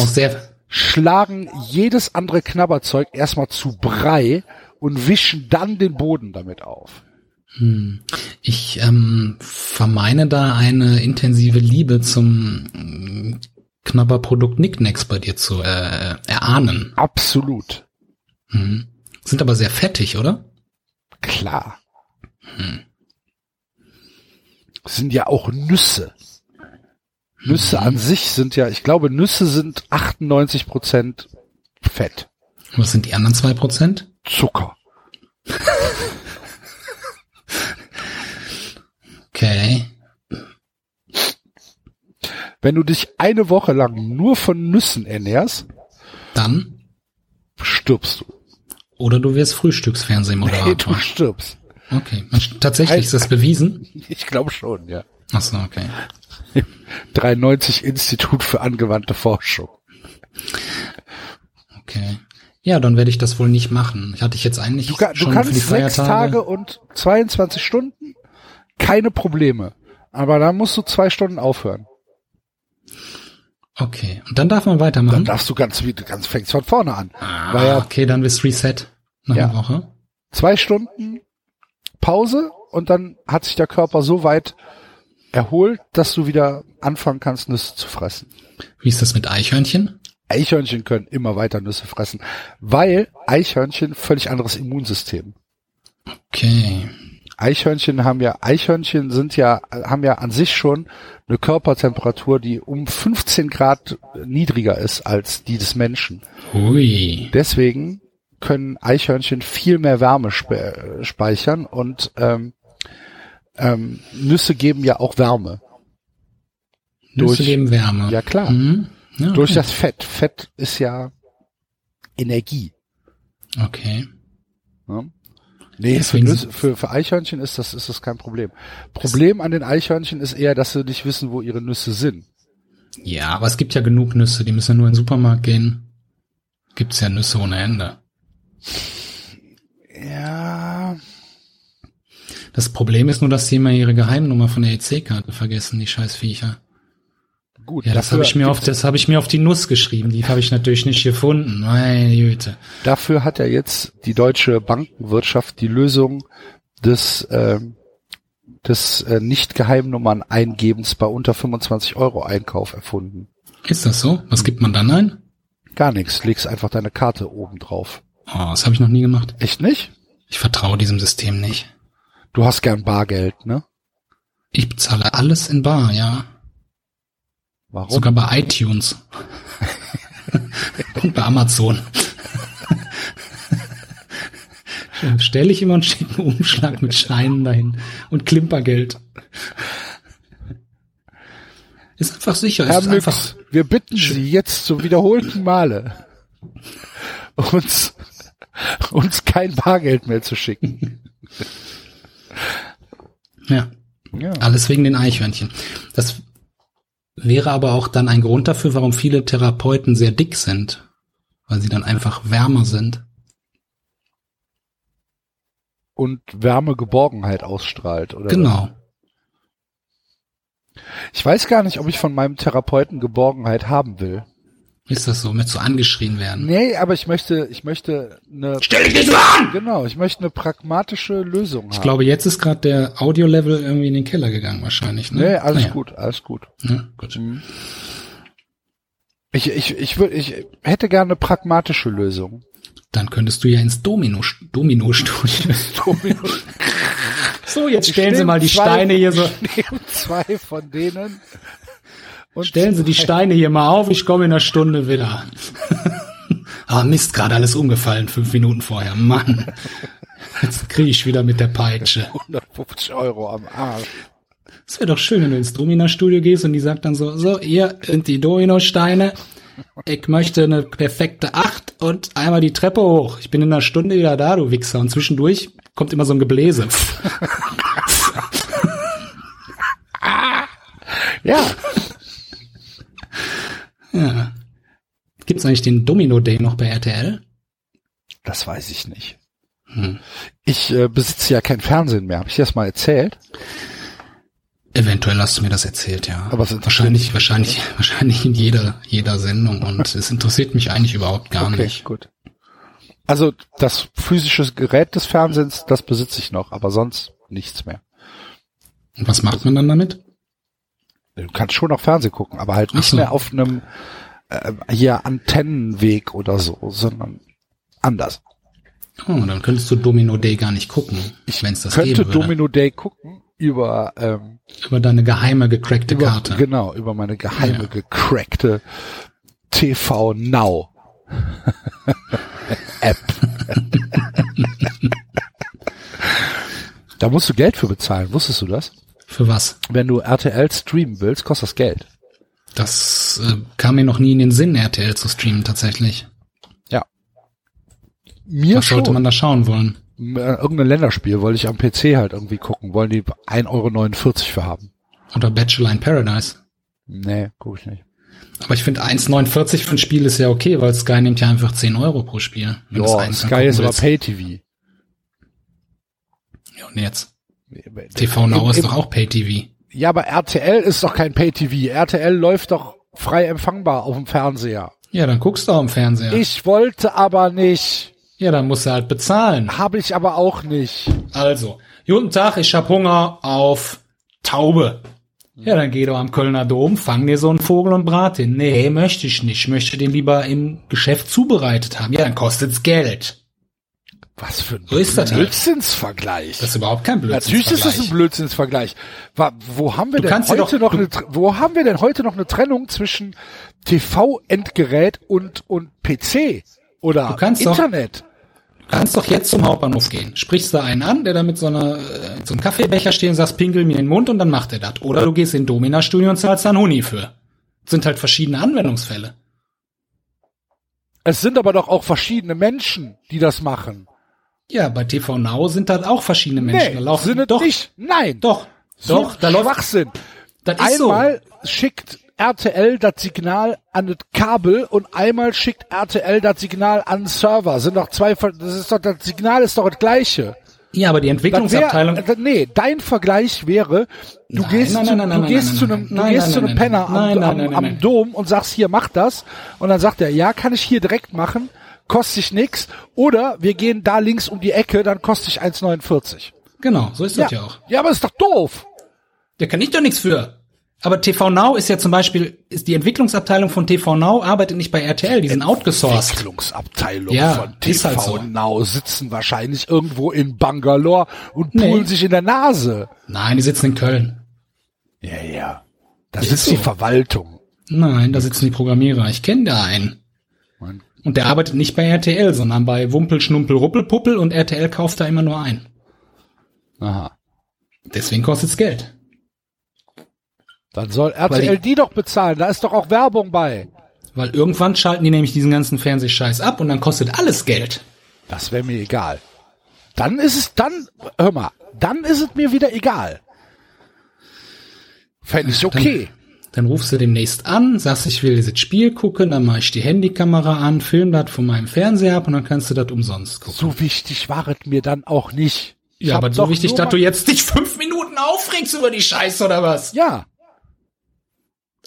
Sehr, schlagen jedes andere Knabberzeug erstmal zu Brei und wischen dann den Boden damit auf. Hm, ich ähm, vermeine da eine intensive Liebe zum ähm, Knabberprodukt Nicknacks bei dir zu äh, erahnen. Absolut. Mhm. Sind aber sehr fettig, oder? Klar. Sind ja auch Nüsse. Nüsse an sich sind ja, ich glaube, Nüsse sind 98 Prozent Fett. Was sind die anderen zwei Prozent? Zucker. Okay. Wenn du dich eine Woche lang nur von Nüssen ernährst, Dann? stirbst du. Oder du wirst Nee, du Frühstücksfernsehmoderator. stirbst. Okay. Tatsächlich ist das bewiesen? Ich glaube schon, ja. Ach so, okay. 93 Institut für angewandte Forschung. Okay. Ja, dann werde ich das wohl nicht machen. Ich hatte ich jetzt eigentlich Du, ka- du schon kannst für die sechs. Tage und 22 Stunden, keine Probleme. Aber dann musst du zwei Stunden aufhören. Okay. Und dann darf man Dann weitermachen. darfst du ganz, ganz fängst von vorne an. ah, ja okay, dann bist Reset nach Ja. einer Woche. zwei Stunden Pause und dann hat sich der Körper so weit erholt, dass du wieder anfangen kannst, Nüsse zu fressen. Wie ist das mit Eichhörnchen? Eichhörnchen können immer weiter Nüsse fressen, weil Eichhörnchen völlig anderes Immunsystem. Okay. Eichhörnchen haben ja, Eichhörnchen sind ja, haben ja an sich schon eine Körpertemperatur, die um 15 Grad niedriger ist als die des Menschen. Hui. Deswegen können Eichhörnchen viel mehr Wärme spe speichern und ähm, ähm, Nüsse geben ja auch Wärme. Nüsse Durch- geben Wärme. Ja klar. Mhm. Ja, Durch okay. das Fett. Fett ist ja Energie. Okay. Ne? Nee, für, Nüsse, für, für Eichhörnchen ist das, ist das kein Problem. Problem an den Eichhörnchen ist eher, dass sie nicht wissen, wo ihre Nüsse sind. Ja, aber es gibt ja genug Nüsse, die müssen ja nur in den Supermarkt gehen. Gibt's ja Nüsse ohne Ende. Ja, Das Problem ist nur, dass sie immer ihre Geheimnummer von der EC-Karte vergessen, die scheiß Viecher. Gut. Ja, das habe ich mir auf, das habe ich mir auf die Nuss geschrieben. Die habe ich natürlich nicht gefunden. Meine Güte. Dafür hat ja jetzt die deutsche Bankenwirtschaft die Lösung, des, ähm, des äh, Nicht-Geheimnummern-Eingebens bei unter 25 Euro Einkauf erfunden. Ist das so? Was gibt man dann ein? Gar nichts, legst einfach deine Karte oben drauf. Oh, das habe ich noch nie gemacht. Echt nicht? Ich vertraue diesem System nicht. Du hast gern Bargeld, ne? Ich bezahle alles in Bar, ja. Warum? Sogar bei iTunes. Und bei Amazon. Stelle ich immer einen schicken Umschlag mit Scheinen dahin und Klimpergeld. Ist einfach sicher. Herr ist einfach, Müx, wir bitten Sie jetzt zum wiederholten Male, uns, uns kein Bargeld mehr zu schicken. ja. Ja. Alles wegen den Eichhörnchen. Das wäre aber auch dann ein Grund dafür, warum viele Therapeuten sehr dick sind. Weil sie dann einfach wärmer sind. Und Wärme Geborgenheit ausstrahlt, oder? Genau. Ich weiß gar nicht, ob ich von meinem Therapeuten Geborgenheit haben will. Ist das so, mit so angeschrien werden? Nee, aber ich möchte, ich möchte eine, Stell dich nicht so an! genau, ich möchte eine pragmatische Lösung Ich haben. glaube, jetzt ist gerade der Audio-Level irgendwie in den Keller gegangen wahrscheinlich. Ne? Nee, alles Naja. gut, alles gut. Ja, gut. Ich, ich, ich würde, ich hätte gerne eine pragmatische Lösung. Dann könntest du ja ins Domino, Domino-Studio. so, jetzt stellen Sie mal die Steine hier so. Ich nehme zwei von denen. Und Stellen Sie die Steine hier mal auf, ich komme in einer Stunde wieder. ah, Mist, gerade alles umgefallen, fünf Minuten vorher. Mann. Jetzt kriege ich wieder mit der Peitsche. 150 Euro am Arsch. Es wäre doch schön, wenn du ins Domina-Studio gehst und die sagt dann so, so, hier sind die Domino-Steine. Ich möchte eine perfekte Acht und einmal die Treppe hoch. Ich bin in einer Stunde wieder da, du Wichser. Und zwischendurch kommt immer so ein Gebläse. Ja, ja. Gibt's eigentlich den Domino Day noch bei RTL? das weiß ich nicht. Hm. Ich äh, besitze ja kein Fernsehen mehr. Habe ich dir das mal erzählt? Eventuell hast du mir das erzählt, ja. Aber es wahrscheinlich, wahrscheinlich, wahrscheinlich in jeder, jeder Sendung und es interessiert mich eigentlich überhaupt gar okay, nicht. gut. Also das physische Gerät des Fernsehens, das besitze ich noch, aber sonst nichts mehr. Und was macht man dann damit? Du kannst schon noch Fernsehen gucken, aber halt nicht mehr auf einem äh, hier Antennenweg oder so, sondern anders. Oh, dann könntest du Domino Day gar nicht gucken, wenn es das Könnte geben würde. Domino Day gucken über, ähm, Über deine geheime gecrackte über Karte. genau über meine geheime Ja. gecrackte TV Now App. da musst du Geld für bezahlen, wusstest du das? Für was? Wenn du RTL streamen willst, kostet das Geld. Das äh, kam mir noch nie in den Sinn, RTL zu streamen tatsächlich. Ja. Mir Was sollte schon. man da schauen wollen? Äh, Irgendein Länderspiel wollte ich am PC halt irgendwie gucken. Wollen die 1,49 Euro für haben? Oder Bachelor in Paradise. Nee, guck ich nicht. Aber ich finde 1,49 für ein Spiel ist ja okay, weil Sky nimmt ja einfach 10 Euro pro Spiel. Ja, Sky ist aber. Pay-TV. Ja, und jetzt? TV Now Im- ist im- doch auch Pay-TV. Ja, aber RTL ist doch kein Pay-TV. RTL läuft doch frei empfangbar auf dem Fernseher. Ja, dann guckst du auch im Fernseher. Ich wollte aber nicht. ja, dann musst du halt bezahlen. Habe ich aber auch nicht. Also, guten Tag, ich hab Hunger auf Taube. Ja, dann geh doch am Kölner Dom, fang dir so einen Vogel und brat ihn. Nee, möchte ich nicht. Ich möchte den lieber im Geschäft zubereitet haben. Ja, dann kostet's Geld. Was für ein So ist das halt. Blödsinnsvergleich. Das ist überhaupt kein Blödsinn. Natürlich ist das ein Blödsinnsvergleich. Wo haben wir denn kannst dir heute doch- noch eine, wo haben wir denn heute noch eine Trennung zwischen TV-Endgerät und, und PC oder Du kannst doch- Internet? Du kannst doch jetzt zum Hauptbahnhof gehen. Sprichst da einen an, der da mit so einer, äh, so einem Kaffeebecher steht und sagst, pinkel mir in den Mund und dann macht er das. Oder du gehst in Domina-Studio und zahlst da einen Huni für. Das sind halt verschiedene Anwendungsfälle. Es sind aber doch auch verschiedene Menschen, die das machen. Ja, bei TV Now sind das auch verschiedene Menschen. da Nee, laufen, sind doch, nicht. Nein. doch, So doch, da läuft, Schwachsinn. das ist so. Einmal schickt RTL das Signal an das Kabel und einmal schickt RTL das Signal an den Server. Sind doch zwei, das ist doch, das Signal ist doch das gleiche. Ja, aber die Entwicklungsabteilung, wär, nee, dein Vergleich wäre, du Nein, gehst, nein, zu, nein, nein, du gehst zu einem, du gehst zu einem Penner am. Dom und sagst, hier, mach das. Und dann sagt er, ja, kann ich hier direkt machen, kostet sich nix. Oder wir gehen da links um die Ecke, dann kostet sich 1,49. Genau, so ist das ja auch. Ja, aber ist doch doof. Der kann ich doch nichts für. Aber TV Now ist ja zum Beispiel, ist die Entwicklungsabteilung von TV Now arbeitet nicht bei RTL, die sind outgesourced. Entwicklungsabteilung Ja, von TV halt so. Now sitzen wahrscheinlich irgendwo in Bangalore und Nee. pulen sich in der Nase. Nein, die sitzen in Köln. Ja, ja. Da Ist sitzt so. die Verwaltung. Nein, da sitzen die Programmierer. Ich kenne da einen. Mann. Und der arbeitet nicht bei RTL, sondern bei Wumpel, Schnumpel, Ruppelpuppel und RTL kauft da immer nur ein. Aha. Deswegen kostet's Geld. Dann soll RTL die- die doch bezahlen. Da ist doch auch Werbung bei. Weil irgendwann schalten die nämlich diesen ganzen Fernsehscheiß ab und dann kostet alles Geld. Das wäre mir egal. Dann ist es, dann, hör mal, dann ist es mir wieder egal. Fände ich okay. Dann rufst du demnächst an, sagst, ich will dieses Spiel gucken, dann mache ich die Handykamera an, film das von meinem Fernseher ab und dann kannst du das umsonst gucken. So wichtig war es mir dann auch nicht. Ich Ja, aber so wichtig, dass du jetzt dich fünf Minuten aufregst über die Scheiße oder was? Ja,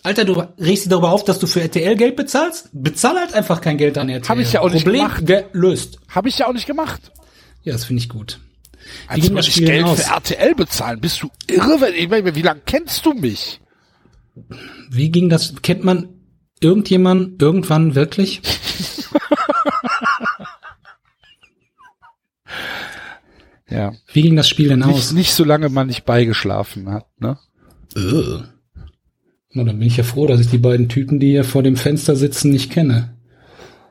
Alter, du regst dich darüber auf, dass du für RTL Geld bezahlst? Bezahl halt einfach kein Geld an RTL. Hab ich ja auch nicht Problem gemacht. gelöst. habe ich ja auch nicht gemacht. Ja, das finde ich gut. Wie Als ging würde das ich Geld aus? für RTL bezahlen. Bist du irre? Wenn, ich meine, wie lange kennst du mich? Wie ging das? Kennt man irgendjemand irgendwann wirklich? Ja. Wie ging das Spiel denn Nicht, aus? nicht so lange man nicht beigeschlafen hat, ne? Äh. Na, dann bin ich ja froh, dass ich die beiden Typen, die hier vor dem Fenster sitzen, nicht kenne.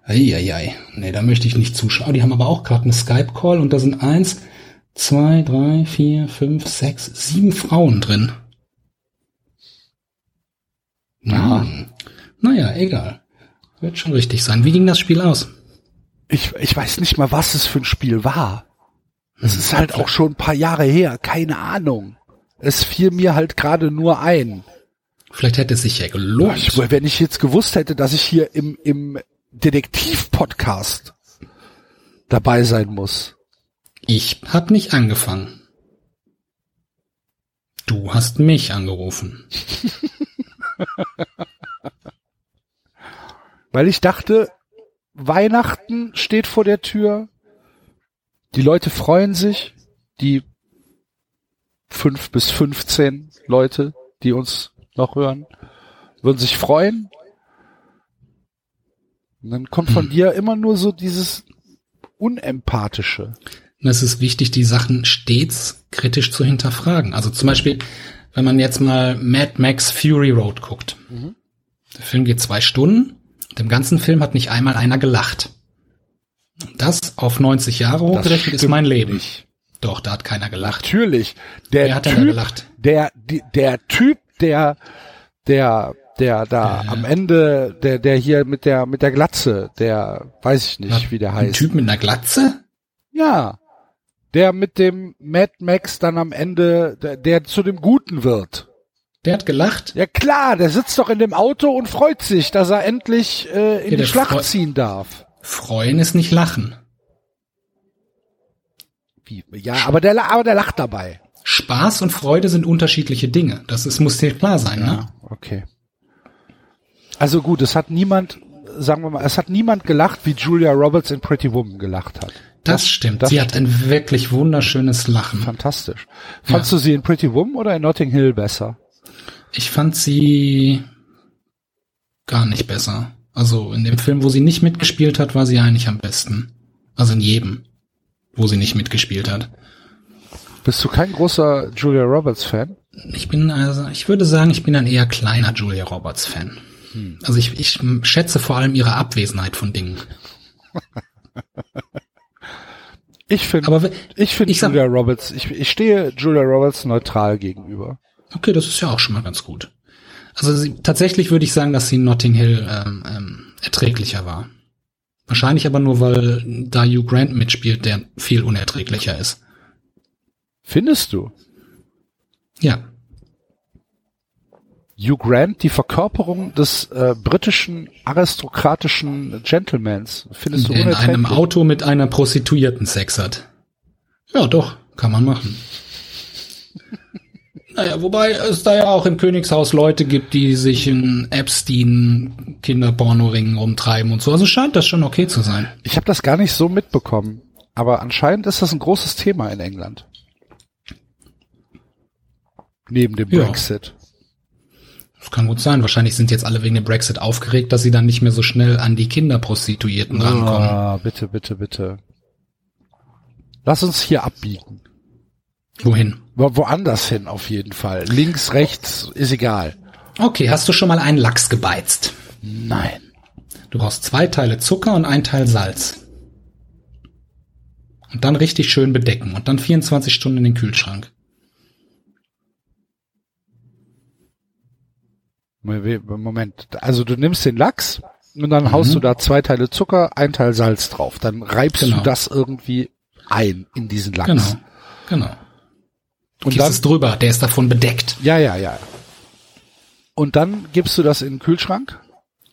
Eieiei. Nee, da möchte ich nicht zuschauen. Die haben aber auch gerade eine Skype-Call und da sind eins, zwei, drei, vier, fünf, sechs, sieben Frauen drin. Aha. Hm. Naja, egal. Wird schon richtig sein. Wie ging das Spiel aus? Ich, ich weiß nicht mal, was es für ein Spiel war. Es ist halt auch schon ein paar Jahre her. Keine Ahnung. Es fiel mir halt gerade nur ein. Vielleicht hätte es sich ja gelohnt. Ich, wenn ich jetzt gewusst hätte, dass ich hier im, im Detektiv-Podcast dabei sein muss. Ich hab nicht angefangen. Du hast mich angerufen. Weil ich dachte, Weihnachten steht vor der Tür. Die Leute freuen sich. Die fünf bis 15 Leute, die uns noch hören, würden sich freuen. Und dann kommt von dir immer nur so dieses Unempathische. Und es ist wichtig, die Sachen stets kritisch zu hinterfragen. Also zum Beispiel, wenn man jetzt mal Mad Max Fury Road guckt. Der Film geht zwei Stunden. Und Im ganzen Film hat nicht einmal einer gelacht. Und Das auf 90 Jahre hochgerechnet ist mein Leben. nicht. Doch, da hat keiner gelacht. Natürlich. Der Wer hat denn da Typ, gelacht? der, der Typ, der, der, der da am Ende, der, der hier mit der, mit der Glatze, der, weiß ich nicht, wie der Ein heißt. Typ mit einer Glatze? Ja. Der mit dem Mad Max dann am Ende, der, der zu dem Guten wird. Der hat gelacht? Ja klar, der sitzt doch in dem Auto und freut sich, dass er endlich äh, in Ja, die Schlacht freu- ziehen darf. Freuen ist nicht lachen. Wie? Ja, aber der, aber der lacht dabei. Spaß und Freude sind unterschiedliche Dinge. Das ist, muss dir klar sein, ne? Okay. Also gut, es hat niemand, sagen wir mal, es hat niemand gelacht, wie Julia Roberts in Pretty Woman gelacht hat. Das stimmt. das Sie hat ein wirklich wunderschönes Lachen. Fantastisch. Fandst du sie in Pretty Woman oder in Notting Hill besser? Ich fand sie gar nicht besser. Also in dem Film, wo sie nicht mitgespielt hat, war sie eigentlich am besten. Also in jedem, wo sie nicht mitgespielt hat. Bist du kein großer Julia Roberts Fan? Ich bin also, ich würde sagen, ich bin ein eher kleiner Julia Roberts Fan. Also ich, ich schätze vor allem ihre Abwesenheit von Dingen. Ich finde, ich finde ich sag- Julia Roberts, ich, ich stehe Julia Roberts neutral gegenüber. Okay, das ist ja auch schon mal ganz gut. Also sie, tatsächlich würde ich sagen, dass sie in Notting Hill ähm, ähm, erträglicher war. Wahrscheinlich aber nur, weil da Hugh Grant mitspielt, der viel unerträglicher ist. Findest du? Ja, Hugh Grant, die Verkörperung des äh, britischen aristokratischen Gentlemans, findest du in einem Auto mit einer Prostituierten Sex hat. Ja, doch, kann man machen. Naja, wobei es da ja auch im Königshaus Leute gibt, die sich in Epstein Kinderpornoringen rumtreiben und so. Also scheint das schon okay zu sein. Ich habe das gar nicht so mitbekommen, aber anscheinend ist das ein großes Thema in England. Neben dem Ja. Das kann gut sein. Wahrscheinlich sind jetzt alle wegen dem Brexit aufgeregt, dass sie dann nicht mehr so schnell an die Kinderprostituierten rankommen. Ah, bitte, bitte, bitte. Lass uns hier abbiegen. Wohin? Wo, woanders hin auf jeden Fall. Links, rechts, ist egal. Okay, hast du schon mal einen Lachs gebeizt? Nein. Du brauchst zwei Teile Zucker und ein Teil Salz. Und dann richtig schön bedecken und dann 24 Stunden in den Kühlschrank. Moment. Also du nimmst den Lachs und dann Mhm. haust du da zwei Teile Zucker, ein Teil Salz drauf. Dann reibst Genau. du das irgendwie ein in diesen Lachs. Genau. Genau. Und gibst dann, es drüber, der ist davon bedeckt. ja, ja, ja. Und dann gibst du das in den Kühlschrank.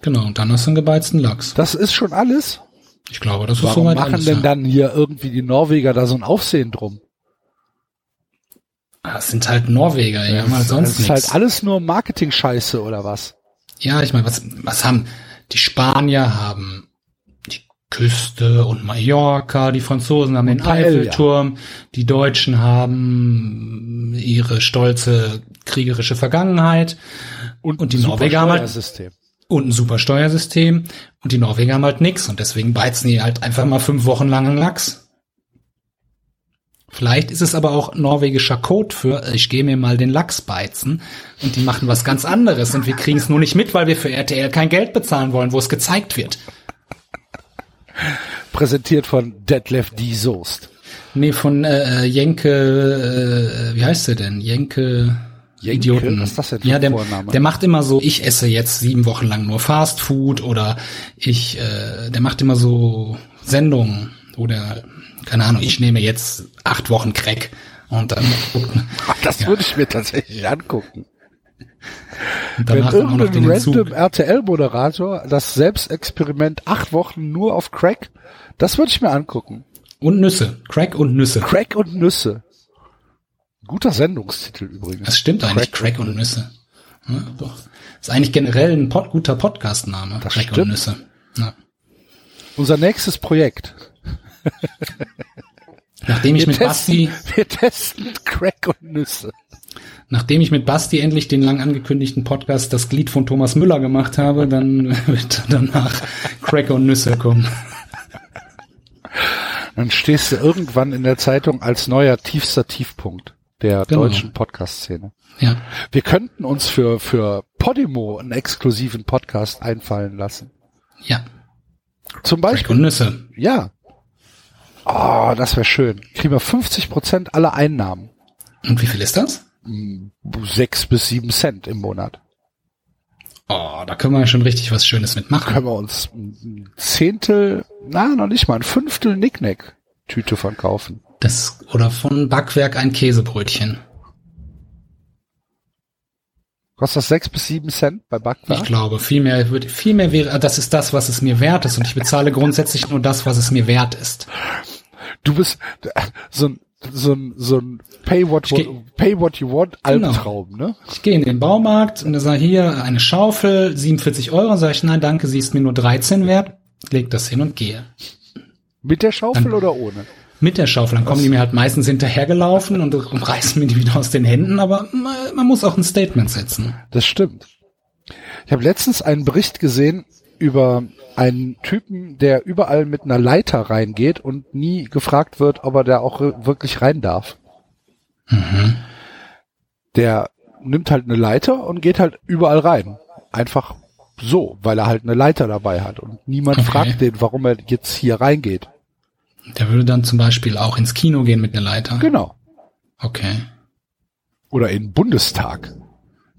Genau, und dann hast du einen gebeizten Lachs. Das ist schon alles. Ich glaube, das ist Warum soweit machen alles. denn ja. dann hier irgendwie die Norweger da so ein Aufsehen drum? Das sind halt Norweger, ja, mal das sonst ist nichts. halt alles nur Marketing-Scheiße oder was? Ja, ich meine, was, was haben die Spanier haben die Küste und Mallorca, die Franzosen haben den Paella. Eiffelturm, die Deutschen haben ihre stolze kriegerische Vergangenheit und die ein Norweger haben halt und ein super Steuersystem und die Norweger haben halt nix und deswegen beizen die halt einfach mal fünf Wochen lang einen Lachs. Vielleicht ist es aber auch norwegischer Code für, äh, ich gehe mir mal den Lachs beizen und die machen was ganz anderes und wir kriegen es nur nicht mit, weil wir für RTL kein Geld bezahlen wollen, wo es gezeigt wird. Präsentiert von Detlef D. Soest. Nee, von äh, äh, Jenke, äh, wie heißt der denn? Jenke, Jenke? Idioten. Was ist das denn ja, der, Vorname? der macht immer so, ich esse jetzt sieben Wochen lang nur Fast Food oder ich, äh, der macht immer so Sendungen, wo der, keine Ahnung, ich nehme jetzt acht Wochen Crack und dann Ach, das würde ich mir tatsächlich angucken. und Wenn irgendein den random. RTL-Moderator das Selbstexperiment acht Wochen nur auf Crack, das würde ich mir angucken. Und Nüsse, Crack und Nüsse. Crack und Nüsse. Guter Sendungstitel übrigens. Das stimmt eigentlich, Crack, und Nüsse. Ja, doch. Ist eigentlich generell ein Pod, guter Podcast-Name, Crack und stimmt. Nüsse. Ja. Unser nächstes Projekt. Nachdem ich Wir mit Basti, testen, wir testen Crack und Nüsse. nachdem ich mit Basti endlich den lang angekündigten Podcast Das Glied von Thomas Müller gemacht habe, dann wird danach Crack und Nüsse kommen. Dann stehst du irgendwann in der Zeitung als neuer tiefster Tiefpunkt der Genau. deutschen Podcast-Szene. Ja. Wir könnten uns für, für Podimo einen exklusiven Podcast einfallen lassen. Ja. Zum Crack Beispiel, und Nüsse. ja. Oh, das wäre schön. Kriegen wir 50 Prozent aller Einnahmen. Und wie viel ist das? Sechs bis sieben Cent im Monat. Oh, da können wir schon richtig was Schönes mitmachen. Können wir uns ein Zehntel, na, noch nicht mal, ein Fünftel Nicknack-Tüte von kaufen. Das, oder von Backwerk ein Käsebrötchen. Kostet das sechs bis sieben Cent bei Ich Backwerk? glaube, viel mehr würde, viel mehr wäre, das ist das, was es mir wert ist. Und ich bezahle grundsätzlich nur das, was es mir wert ist. Du bist so ein, so ein, so ein Pay what, geh- pay what you want Genau. Albtraum, ne? Ich gehe in den Baumarkt und da sage hier eine Schaufel, 47 Euro. Sage ich, nein, danke, sie ist mir nur 13 wert. Leg das hin und gehe. Mit der Schaufel oder ohne? Mit der Schaufel. Dann kommen die mir halt meistens hinterhergelaufen und reißen mir die wieder aus den Händen. Aber man, man muss auch ein Statement setzen. Das stimmt. Ich habe letztens einen Bericht gesehen über einen Typen, der überall mit einer Leiter reingeht und nie gefragt wird, ob er da auch wirklich rein darf. Der nimmt halt eine Leiter und geht halt überall rein. Einfach so, weil er halt eine Leiter dabei hat und niemand Okay. fragt den, warum er jetzt hier reingeht. Der würde dann zum Beispiel auch ins Kino gehen mit einer Leiter. Genau. Okay. Oder in den Bundestag.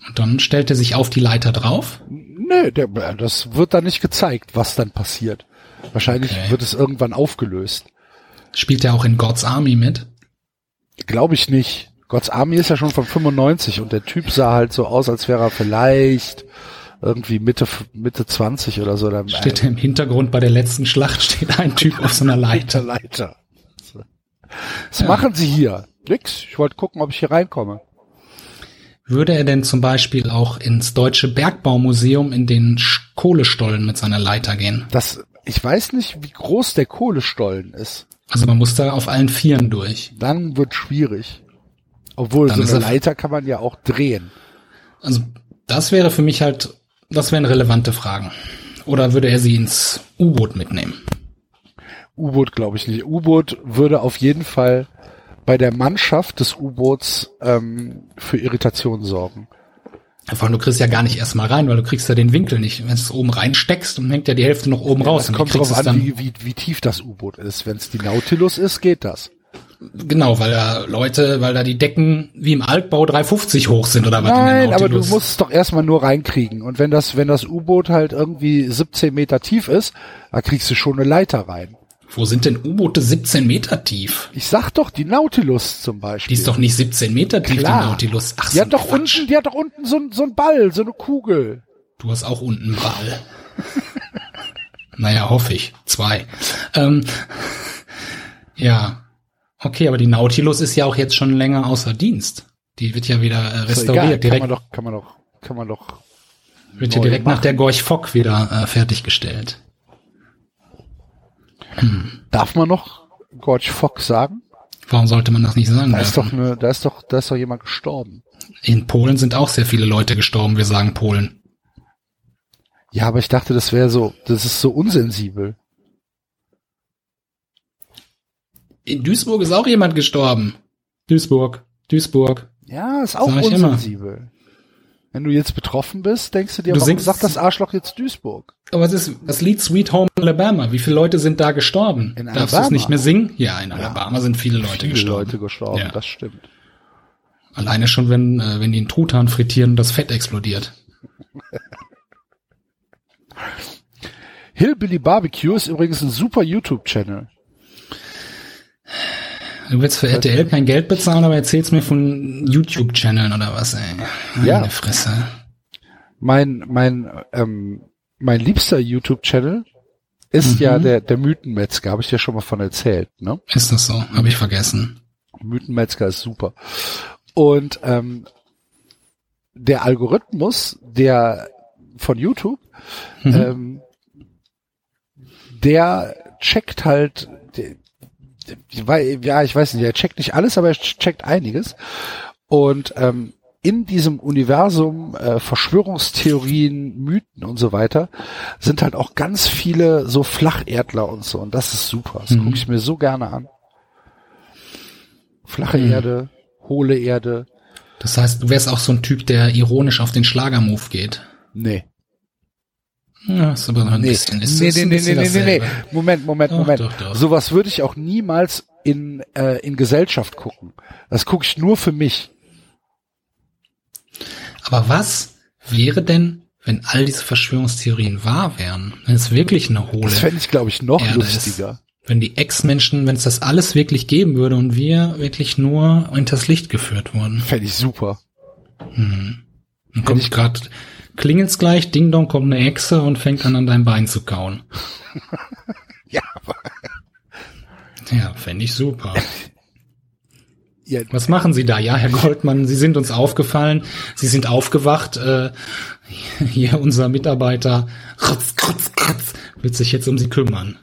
Und dann stellt er sich auf die Leiter drauf. Nö, der, das wird da nicht gezeigt, was dann passiert. Wahrscheinlich Okay. wird es irgendwann aufgelöst. Spielt er auch in God's Army mit. Glaube ich nicht. God's Army ist ja schon von 95 und der Typ sah halt so aus, als wäre er vielleicht irgendwie Mitte, Mitte 20 oder so. Dann Steht im Hintergrund bei der letzten Schlacht steht ein Typ auf so einer Leiter, Leiter. Was machen Sie hier? Nix. Ich wollte gucken, ob ich hier reinkomme. Würde er denn zum Beispiel auch ins Deutsche Bergbaumuseum in den Kohlestollen mit seiner Leiter gehen? Das, ich weiß nicht, wie groß der Kohlestollen ist. Also man muss da auf allen Vieren durch. Dann wird schwierig. Obwohl, Dann so eine er- Leiter kann man ja auch drehen. Also das wäre für mich halt, das wären relevante Fragen. Oder würde er sie ins U-Boot mitnehmen? U-Boot glaube ich nicht. U-Boot würde auf jeden Fall bei der Mannschaft des U-Boots ähm, für Irritation sorgen. Vor allem, du kriegst ja gar nicht erstmal rein, weil du kriegst ja den Winkel nicht. Wenn du es oben reinsteckst, dann hängt ja die Hälfte noch oben raus. Das und wie kommt drauf es an, wie, wie, wie tief das U-Boot ist. Wenn es die Nautilus ist, geht das. Genau, weil da Leute, weil da die Decken wie im Altbau 350 hoch sind oder was Nein, aber du musst es doch erstmal nur reinkriegen. Und wenn das, wenn das U-Boot halt irgendwie 17 Meter tief ist, da kriegst du schon eine Leiter rein. Wo sind denn U-Boote 17 Meter tief? Ich sag doch, die Nautilus zum Beispiel. Die ist doch nicht 17 Meter tief, Klar. die Nautilus. Ach, Die so hat doch Quatsch. unten, die hat doch unten so, ein- so ein Ball, so eine Kugel. Du hast auch unten einen Ball. naja, hoffe ich. Zwei. Ähm, ja. Okay, aber die Nautilus ist ja auch jetzt schon länger außer Dienst. Die wird ja wieder äh, restauriert. egal, kann direkt man doch, kann man doch, kann man doch. wird ja direkt nach machen. der Gorch Fock wieder äh, fertiggestellt. Darf man noch Gorge Fox sagen? Warum sollte man das nicht sagen? Da ist doch eine, da ist doch, da ist doch jemand gestorben. In Polen sind auch sehr viele Leute gestorben. Wir sagen Polen. Ja, aber ich dachte, das wäre so, das ist so unsensibel. In Duisburg ist auch jemand gestorben. Duisburg, Duisburg. Ja, ist auch Sag ich immer. unsensibel. Wenn du jetzt betroffen bist, denkst du dir, Du warum sagt das Arschloch jetzt Duisburg? Aber es ist das Lied Sweet Home Alabama. Wie viele Leute sind da gestorben? In Darfst du es Alabama? nicht mehr singen? Ja, in Alabama sind viele Leute Viele gestorben. Leute gestorben, Ja. das stimmt. Alleine schon, wenn, äh, wenn die einen Truthahn frittieren und das Fett explodiert. Hillbilly Barbecue ist übrigens ein super YouTube-Channel. Du willst für RTL kein Geld bezahlen, aber erzählst mir von YouTube-Channeln oder was, ey. Ja. Meine Fresse. Mein, mein, ähm, mein liebster YouTube-Channel ist Mhm. ja der, der Mythenmetzger, habe ich dir schon mal von erzählt, ne? Ist das so? Habe ich vergessen. Mythenmetzger ist super. Und ähm, der Algorithmus, der von YouTube, Mhm. ähm, der checkt halt, ja, ich weiß nicht, er checkt nicht alles, aber er checkt einiges. Und ähm, in diesem Universum äh, Verschwörungstheorien, Mythen und so weiter sind halt auch ganz viele so Flacherdler und so. Und das ist super. Das Mhm. gucke ich mir so gerne an. Flache Mhm. Erde, hohle Erde. Das heißt, du wärst auch so ein Typ, der ironisch auf den Schlagermove geht. Nee. Ja, ist aber noch ein Nee, bisschen. Ist nee, ist nee, nee, nee, nee, nee. dasselbe. Moment, Moment, Doch, Moment. doch, doch. Sowas würde ich auch niemals in, äh, in Gesellschaft gucken. Das gucke ich nur für mich. Aber was wäre denn, wenn all diese Verschwörungstheorien wahr wären? Wenn es wirklich eine hohle Das fände ich, glaube ich, noch Erde ist. lustiger. Wenn die Ex-Menschen, wenn es das alles wirklich geben würde und wir wirklich nur hinters Licht geführt wurden. Fände ich super. Dann kommt ich gerade, klingelt's gleich, Ding Dong kommt eine Echse und fängt an, an dein Bein zu kauen. Ja, aber Ja, fände ich super. ja, Was machen Sie da? Ja, Herr Goldmann, Sie sind uns aufgefallen. Sie sind aufgewacht. Äh, hier unser Mitarbeiter krutz, krutz, krutz, wird sich jetzt um Sie kümmern.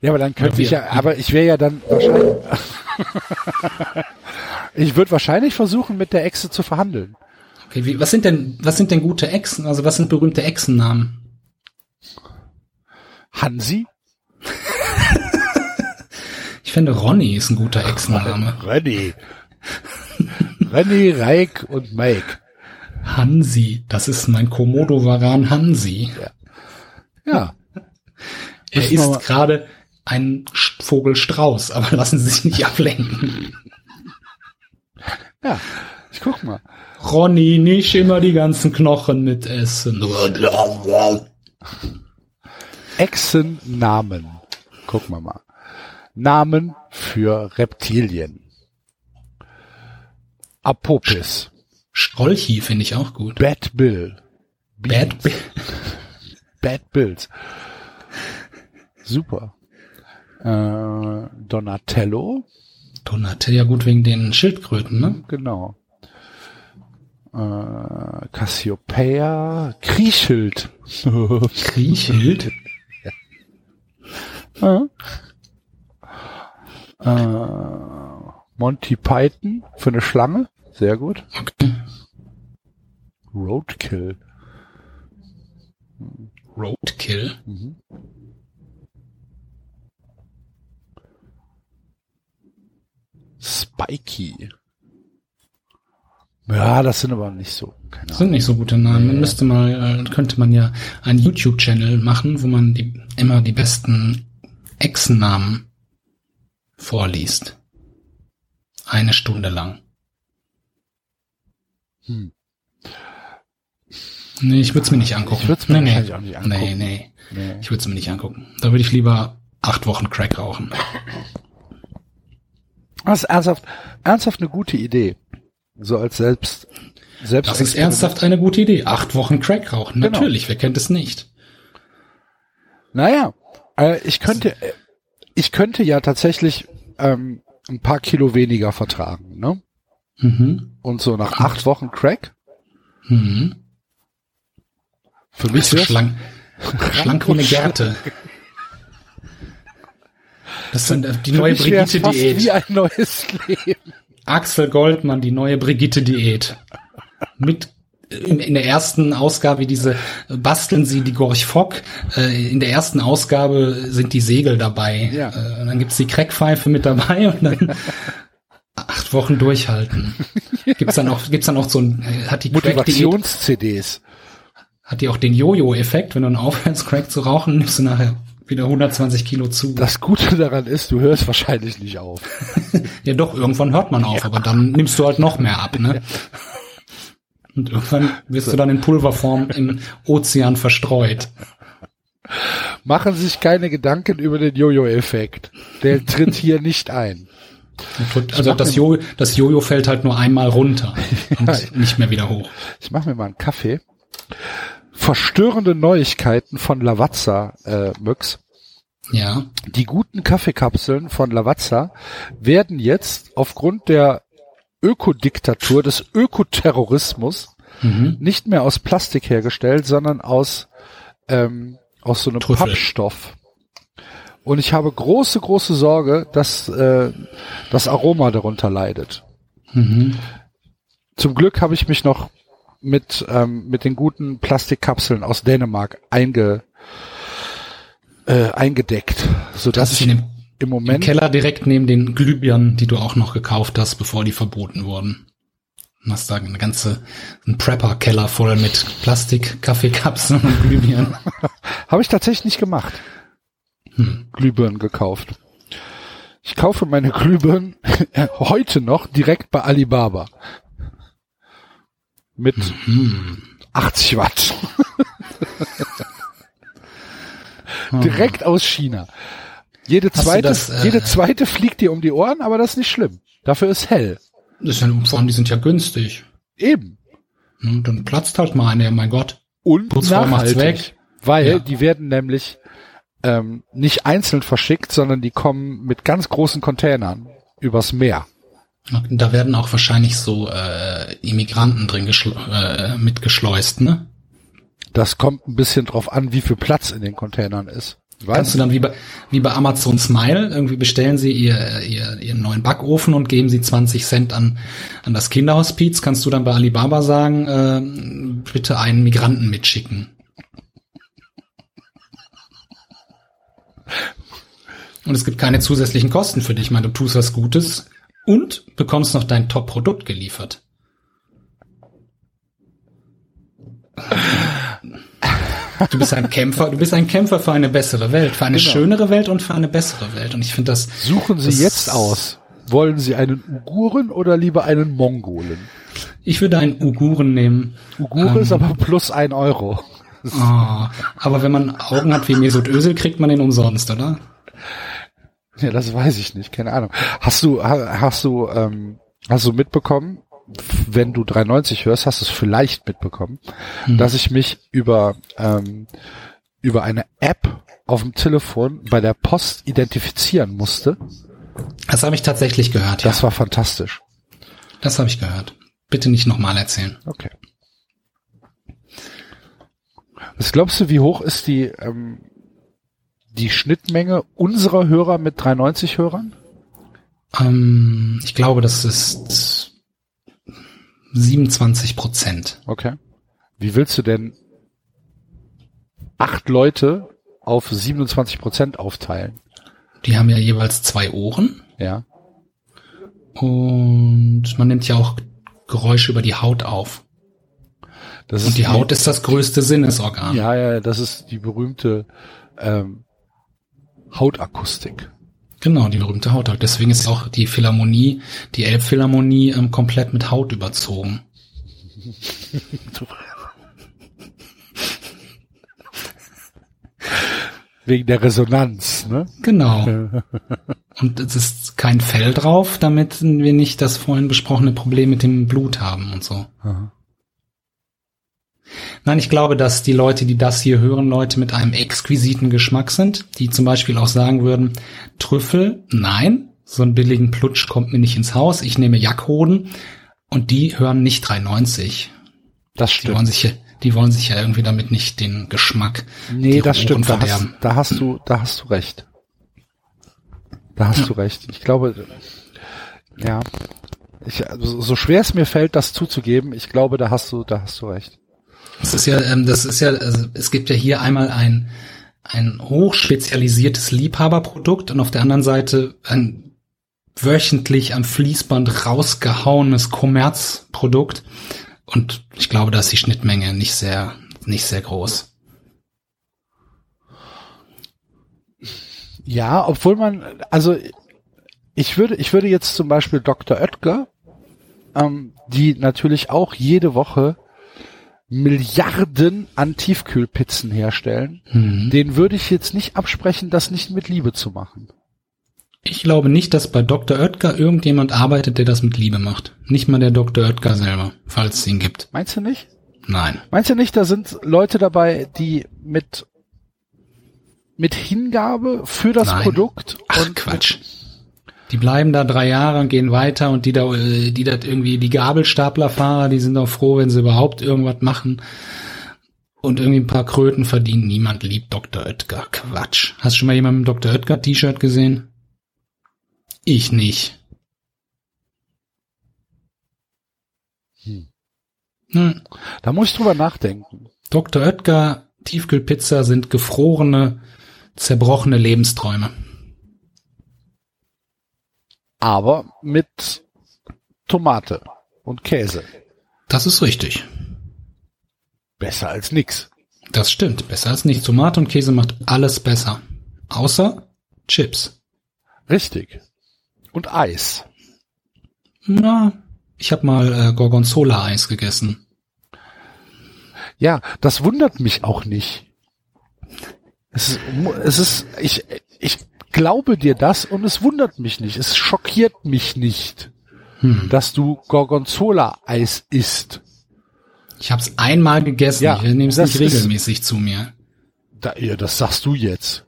ja, aber dann könnte Ja, ich ja, aber ich wäre ja dann wahrscheinlich, ich würde wahrscheinlich versuchen, mit der Echse zu verhandeln. Okay, wie, was sind denn, was sind denn gute Echsen? Also was sind berühmte Echsennamen? Hansi? Ich finde Ronny ist ein guter Echsenname. Renny. Renny, Reik und Mike. Hansi, das ist mein Komodo-Varan Hansi. Ja. Er wir mal- ist gerade ein Vogelstrauß, aber lassen Sie sich nicht ablenken. Ja. Ich guck mal. Ronny, nicht immer die ganzen Knochen mitessen. Echsennamen. Gucken wir mal. Namen für Reptilien. Apopis. Strolchi finde ich auch gut. Bad Bill. Bad Bill. Bad Bills. Super. Äh, Donatello. Donate, ja gut wegen den Schildkröten, ne? Genau. Äh, Cassiopeia. Kriechhild. Kriechhild. äh, Monty Python für eine Schlange. Sehr gut. Roadkill. Roadkill. Mhm. Spiky. Ja, das sind aber nicht so. Keine Das sind nicht so gute Namen. Man müsste mal, äh, könnte man ja einen YouTube-Channel machen, wo man die, immer die besten Echsennamen vorliest. Eine Stunde lang. Hm. Nee, ich würde es mir nicht angucken. Ich würd's mir nee, nicht angucken. Nee, nee. Nee. Ich würde es mir nicht angucken. Da würde ich lieber acht Wochen Crack rauchen. Das ist ernsthaft, ernsthaft eine gute Idee. So als selbst, selbst. Das ist ernsthaft eine gute Idee. Acht Wochen Crack rauchen. Genau. Natürlich, wer kennt es nicht? Naja, äh, ich könnte, äh, ich könnte ja tatsächlich ähm, ein paar Kilo weniger vertragen, ne? Mhm. Und so nach acht Wochen Crack. Mhm. Für mich wär's- schlank, schlank eine Gerte. Das sind äh, die neue fast wie Brigitte-Diät. ein neues Leben. Axel Goldmann, die neue Brigitte-Diät. Mit in, der ersten Ausgabe diese äh, basteln sie die Gorch Fock. Äh, in der ersten Ausgabe sind die Segel dabei. Ja. Äh, und dann gibt's die Crackpfeife mit dabei und dann acht Wochen durchhalten. Gibt's dann auch gibt's dann auch so ein hat die Motivations-CDs. hat die auch den Jojo-Effekt, wenn du dann aufhörst, Crack zu rauchen, nimmst du nachher wieder 120 Kilo zu. Das Gute daran ist, du hörst wahrscheinlich nicht auf. ja doch, irgendwann hört man auf, aber dann nimmst du halt noch mehr ab, ne? Und irgendwann wirst du dann in Pulverform im Ozean verstreut. Machen sich keine Gedanken über den Jojo-Effekt. Der tritt hier nicht ein. Also das Jojo, das Jojo fällt halt nur einmal runter und Ja. nicht mehr wieder hoch. Ich mache mir mal einen Kaffee. Verstörende Neuigkeiten von Lavazza, äh, Möx. Ja. Die guten Kaffeekapseln von Lavazza werden jetzt aufgrund der Ökodiktatur, des Ökoterrorismus Mhm. nicht mehr aus Plastik hergestellt, sondern aus, ähm, aus so einem Trüffel. Pappstoff. Und ich habe große, große Sorge, dass äh, das Aroma darunter leidet. Mhm. Zum Glück habe ich mich noch mit, ähm, mit den guten Plastikkapseln aus Dänemark einge, äh, eingedeckt, so dass Das ich im im Moment Keller direkt neben den Glühbirnen, die du auch noch gekauft hast, bevor die verboten wurden. Du hast da eine ganze, ein Prepper-Keller voll mit Plastik, Kaffeekapseln und Glühbirnen. habe ich tatsächlich nicht gemacht. Hm. Glühbirnen gekauft. Ich kaufe meine Glühbirnen heute noch direkt bei Alibaba. Mit Hm. 80 Watt. direkt aus China. Jede Hast zweite, das, äh, jede zweite fliegt dir um die Ohren, aber das ist nicht schlimm. Dafür ist hell. Das ist ja, vor allem, die sind ja günstig. Eben. Ne, Dann platzt halt mal eine, mein Gott. Und Putzfrau nachhaltig. weg. Weil Ja. die werden nämlich ähm, nicht einzeln verschickt, sondern die kommen mit ganz großen Containern übers Meer. Da werden auch wahrscheinlich so äh, Immigranten drin äh, mitgeschleust, ne? Das kommt ein bisschen drauf an, wie viel Platz in den Containern ist. Kannst Weißt du dann wie bei, wie bei Amazon Smile, irgendwie bestellen sie ihr, ihr, ihren neuen Backofen und geben sie 20 Cent an, an das Kinderhospiz, kannst du dann bei Alibaba sagen, äh, bitte einen Migranten mitschicken. Und es gibt keine zusätzlichen Kosten für dich. Ich meine, du tust was Gutes und bekommst noch dein Top-Produkt geliefert. Du bist ein Kämpfer, du bist ein Kämpfer für eine bessere Welt, für eine Genau. schönere Welt und für eine bessere Welt. Und ich finde das, Suchen Sie Das- jetzt aus. Wollen Sie einen Uiguren oder lieber einen Mongolen? ich würde einen Uiguren nehmen. Uigure ist aber plus ein Euro. Oh, aber wenn man Augen hat wie Mesut Özil, kriegt man den umsonst, oder? Ja, das weiß ich nicht, keine Ahnung. Hast du, ha- hast du, ähm, hast du mitbekommen, wenn du 93 hörst, hast du es vielleicht mitbekommen, dass ich mich über, ähm, über eine App auf dem Telefon bei der Post identifizieren musste. Das habe ich tatsächlich gehört, ja. Das war fantastisch. Das habe ich gehört. Bitte nicht nochmal erzählen. Okay. Was glaubst du, wie hoch ist die, ähm, die Schnittmenge unserer Hörer mit 93 Hörern? Ähm, ich glaube, das ist 27 Prozent. Okay. Wie willst du denn acht Leute auf 27 Prozent aufteilen? Die haben ja jeweils zwei Ohren Ja. und man nimmt ja auch Geräusche über die Haut auf. Das Und die Haut ist das größte Sinnesorgan. Ja, ja, das ist die berühmte ähm, Hautakustik. Genau, die berühmte Haut. Deswegen ist auch die Philharmonie, die Elbphilharmonie ähm, komplett mit Haut überzogen. Wegen der Resonanz, ne? Genau. Und es ist kein Fell drauf, damit wir nicht das vorhin besprochene Problem mit dem Blut haben und so. Nein, ich glaube, dass die Leute, die das hier hören, Leute mit einem exquisiten Geschmack sind, die zum Beispiel auch sagen würden, Trüffel, nein, so einen billigen Plutsch kommt mir nicht ins Haus, ich nehme Jackhoden und die hören nicht 3,90. Das Die wollen stimmt. sich ja, die wollen sich ja irgendwie damit nicht den Geschmack. Nee, das Ohren stimmt. Da hast, da hast du, da hast du recht. Da hast du recht. Ich glaube, ja, ich, also so schwer es mir fällt, das zuzugeben, ich glaube, da hast du, da hast du recht. Das ist ja, ähm, das ist ja, also es gibt ja hier einmal ein, ein hochspezialisiertes Liebhaberprodukt und auf der anderen Seite ein wöchentlich am Fließband rausgehauenes Kommerzprodukt. Und ich glaube, da ist die Schnittmenge nicht sehr, nicht sehr groß. Ja, obwohl man, also ich würde, ich würde jetzt zum Beispiel Dr. Oetker, ähm, die natürlich auch jede Woche Milliarden an Tiefkühlpizzen herstellen, Mhm. den würde ich jetzt nicht absprechen, das nicht mit Liebe zu machen. Ich glaube nicht, dass bei Dr. Oetker irgendjemand arbeitet, der das mit Liebe macht. Nicht mal der Dr. Oetker selber, falls es ihn gibt. Meinst du nicht? Nein. Meinst du nicht, da sind Leute dabei, die mit mit Hingabe für das Nein. Produkt Ach, und Quatsch. Die bleiben da drei Jahre und gehen weiter und die da, äh, die da irgendwie, die Gabelstaplerfahrer, die sind auch froh, wenn sie überhaupt irgendwas machen und irgendwie ein paar Kröten verdienen. Niemand liebt Dr. Oetker. Quatsch. Hast du schon mal jemanden mit Dr. Oetker T-Shirt gesehen? Ich nicht. Hm. Hm. da muss ich drüber nachdenken. Dr. Oetker Tiefkühlpizza sind gefrorene, zerbrochene Lebensträume. Aber mit Tomate und Käse. Das ist richtig. Besser als nix. Das stimmt. Besser als nicht. Tomate und Käse macht alles besser. Außer Chips. Richtig. Und Eis. Na, ich habe mal äh, Gorgonzola-Eis gegessen. Ja, das wundert mich auch nicht. Es ist, es ist, ich, ich glaube dir das und es wundert mich nicht. Es schockiert mich nicht, Hm. dass du Gorgonzola-Eis isst. Ich habe es einmal gegessen. Ja, ich nehme es nicht ist- regelmäßig zu mir. Da, ja, das sagst du jetzt.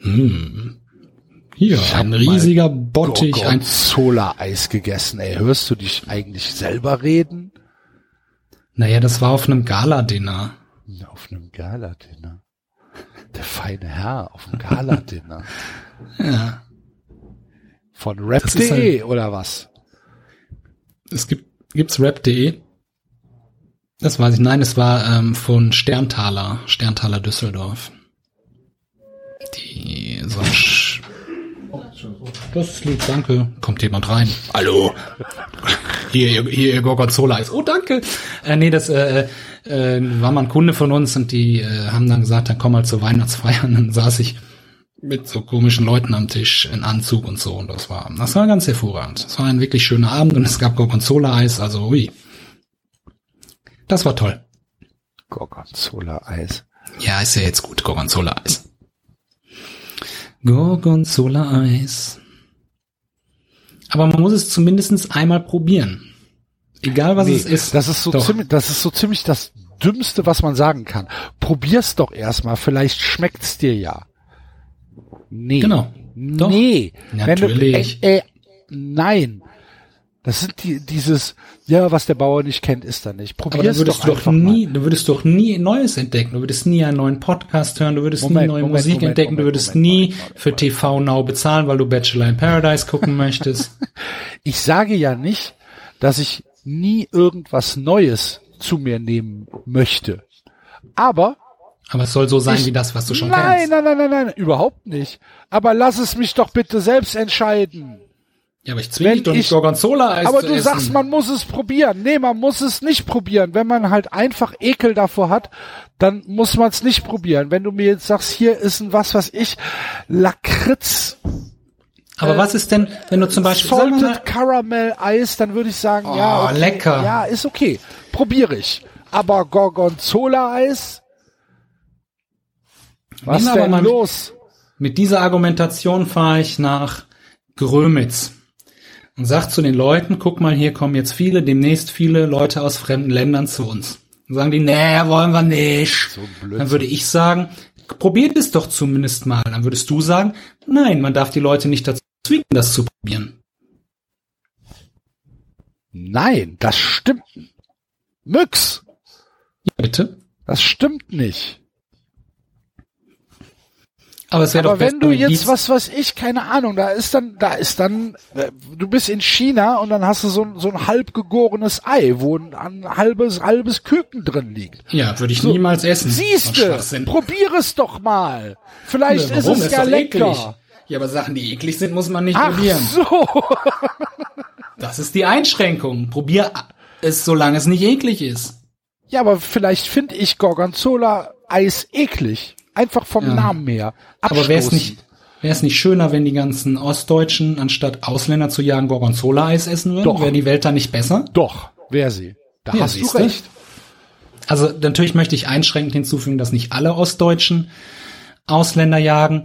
Hm. Hier, Ich ein riesiger Bottich. Ein, Gorgonzola-Eis gegessen. Ey, hörst du dich eigentlich selber reden? naja, das war auf einem Gala-Dinner. Auf einem Gala-Dinner. Der feine Herr auf dem Gala-Dinner. Ja. Von rap.de oder was? Es gibt, gibt's rap.de? Das weiß ich. Nein, es war ähm, von Sterntaler, Sterntaler Düsseldorf. Die so Das lieb, danke. Kommt jemand rein? Hallo. Hier, hier, ihr Gorgonzola ist. Oh, danke. Äh, nee, das äh, äh, war mal ein Kunde von uns und die äh, haben dann gesagt, dann komm mal zur Weihnachtsfeier. Und dann saß ich mit so komischen Leuten am Tisch in Anzug und so. Und das war, das war ganz hervorragend. Es war ein wirklich schöner Abend und es gab Gorgonzola-Eis, also ui. Das war toll. Gorgonzola-Eis. Ja, ist ja jetzt gut, Gorgonzola-Eis. Gorgonzola-Eis. Aber man muss es zumindest einmal probieren. Egal was Nee, es ist. das ist so Doch. ziemlich, das ist so ziemlich das Dümmste, was man sagen kann. Probier's doch erstmal, vielleicht schmeckt's dir ja. Nee. Genau. Doch. Nee. Natürlich. Du, äh, äh, nein. Das sind die, dieses, ja, was der Bauer nicht kennt, ist er nicht. Aber dann würdest doch du doch nie, mal. du würdest doch nie Neues entdecken. Du würdest nie einen neuen Podcast hören, du würdest nie Moment, neue Moment, Musik Moment, entdecken, du würdest nie für TV Now bezahlen, weil du Bachelor in Paradise gucken möchtest. Ich sage ja nicht, dass ich nie irgendwas Neues zu mir nehmen möchte. Aber Aber es soll so sein Ich- wie das, was du schon nein, kennst. nein, nein, nein, nein, überhaupt nicht. Aber lass es mich doch bitte selbst entscheiden. Ja, aber ich zwinge dich doch nicht ich- Gorgonzola-Eis Aber du essen. sagst, man muss es probieren. Nee, man muss es nicht probieren. Wenn man halt einfach Ekel davor hat, dann muss man es nicht probieren. Wenn du mir jetzt sagst, hier ist ein was, was ich, Lakritz, aber was ist denn, wenn du zum Beispiel, Salted Caramel Eis, dann würde ich sagen, ja, Oh, okay, lecker. Ja, ist okay. Probiere ich. Aber Gorgonzola Eis? Was Nehmen denn mal- los? mit dieser Argumentation fahre ich nach Grömitz und sag zu den Leuten, guck mal, hier kommen jetzt viele, demnächst viele Leute aus fremden Ländern zu uns. Dann sagen die, nee, wollen wir nicht. Blödsinn. Dann würde ich sagen, probiert es doch zumindest mal. Dann würdest du sagen, nein, man darf die Leute nicht dazu zwingen, das zu probieren. Nein, das stimmt. Müx, Ja, bitte. das stimmt nicht. Aber es Aber wenn du jetzt, was weiß ich, keine Ahnung, da ist dann, da ist dann, äh, du bist in China und dann hast du so, ein- so ein halb gegorenes Ei, wo ein, ein halbes, halbes Küken drin liegt. Ja, würde ich niemals essen. So Siehste, probier es doch mal. Vielleicht Ja, ist es Ist ja lecker. eklig. Ja, aber Sachen, die eklig sind, muss man nicht Ach probieren. so. Das ist die Einschränkung. Probier es, solange es nicht eklig ist. Ja, aber vielleicht finde ich Gorgonzola-Eis eklig. Einfach vom Ja. Namen her. Aber wäre es nicht, wäre es nicht schöner, wenn die ganzen Ostdeutschen anstatt Ausländer zu jagen Gorgonzola-Eis essen würden? Doch. Wäre die Welt dann nicht besser? Doch, wäre sie. Da Ja, hast du recht. Also natürlich möchte ich einschränkend hinzufügen, dass nicht alle Ostdeutschen Ausländer jagen,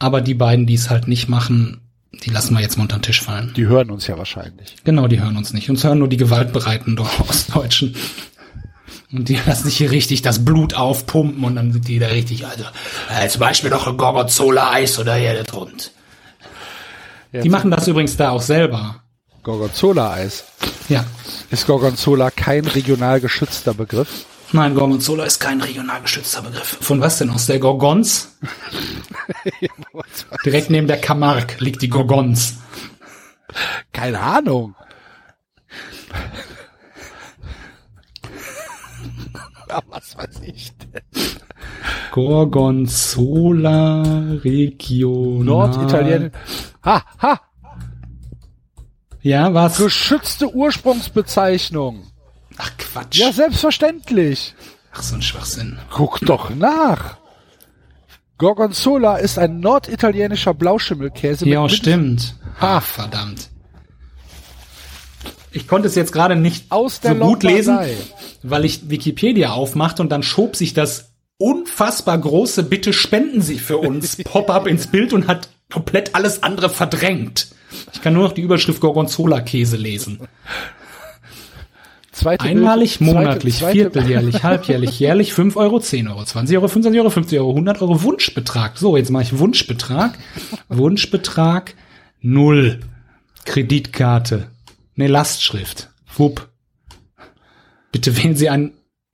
aber die beiden, die es halt nicht machen, die lassen wir jetzt mal unter den Tisch fallen. Die hören uns ja wahrscheinlich. Genau, die hören uns nicht. Uns hören nur die gewaltbereiten Ostdeutschen. Und die lassen sich hier richtig das Blut aufpumpen und dann sind die da richtig, also, äh, zum Beispiel noch ein Gorgonzola-Eis oder hier der Grund. Die machen das übrigens da auch selber. Gorgonzola-Eis. Ja. Ist Gorgonzola kein regional geschützter Begriff? Nein, Gorgonzola ist kein regional geschützter Begriff. Von was denn? Aus der Gorgons? Direkt neben der Camargue liegt die Gorgons. Keine Ahnung. Ja, was weiß ich denn? Gorgonzola Regional. Norditalien. Ha, ha! Ja, was? Geschützte Ursprungsbezeichnung. Ach Quatsch. Ja, selbstverständlich. Ach, so ein Schwachsinn. Guck doch nach. Gorgonzola ist ein norditalienischer Blauschimmelkäse Ja, stimmt. Ha. Ach, verdammt. Ich konnte es jetzt gerade nicht Aus so gut lesen. Weil ich Wikipedia aufmachte und dann schob sich das unfassbar große Bitte spenden Sie für uns Pop-up ins Bild und hat komplett alles andere verdrängt. Ich kann nur noch die Überschrift Gorgonzola-Käse lesen. Zweite Einmalig, Bild- zweite- monatlich, zweite- vierteljährlich, halbjährlich, jährlich 5 Euro, 10 Euro, 20 Euro, 25 Euro, 50 Euro, 100 Euro Wunschbetrag. So, jetzt mache ich Wunschbetrag. Wunschbetrag null. Kreditkarte. Ne, Lastschrift. Wupp. Bitte wählen Sie ein,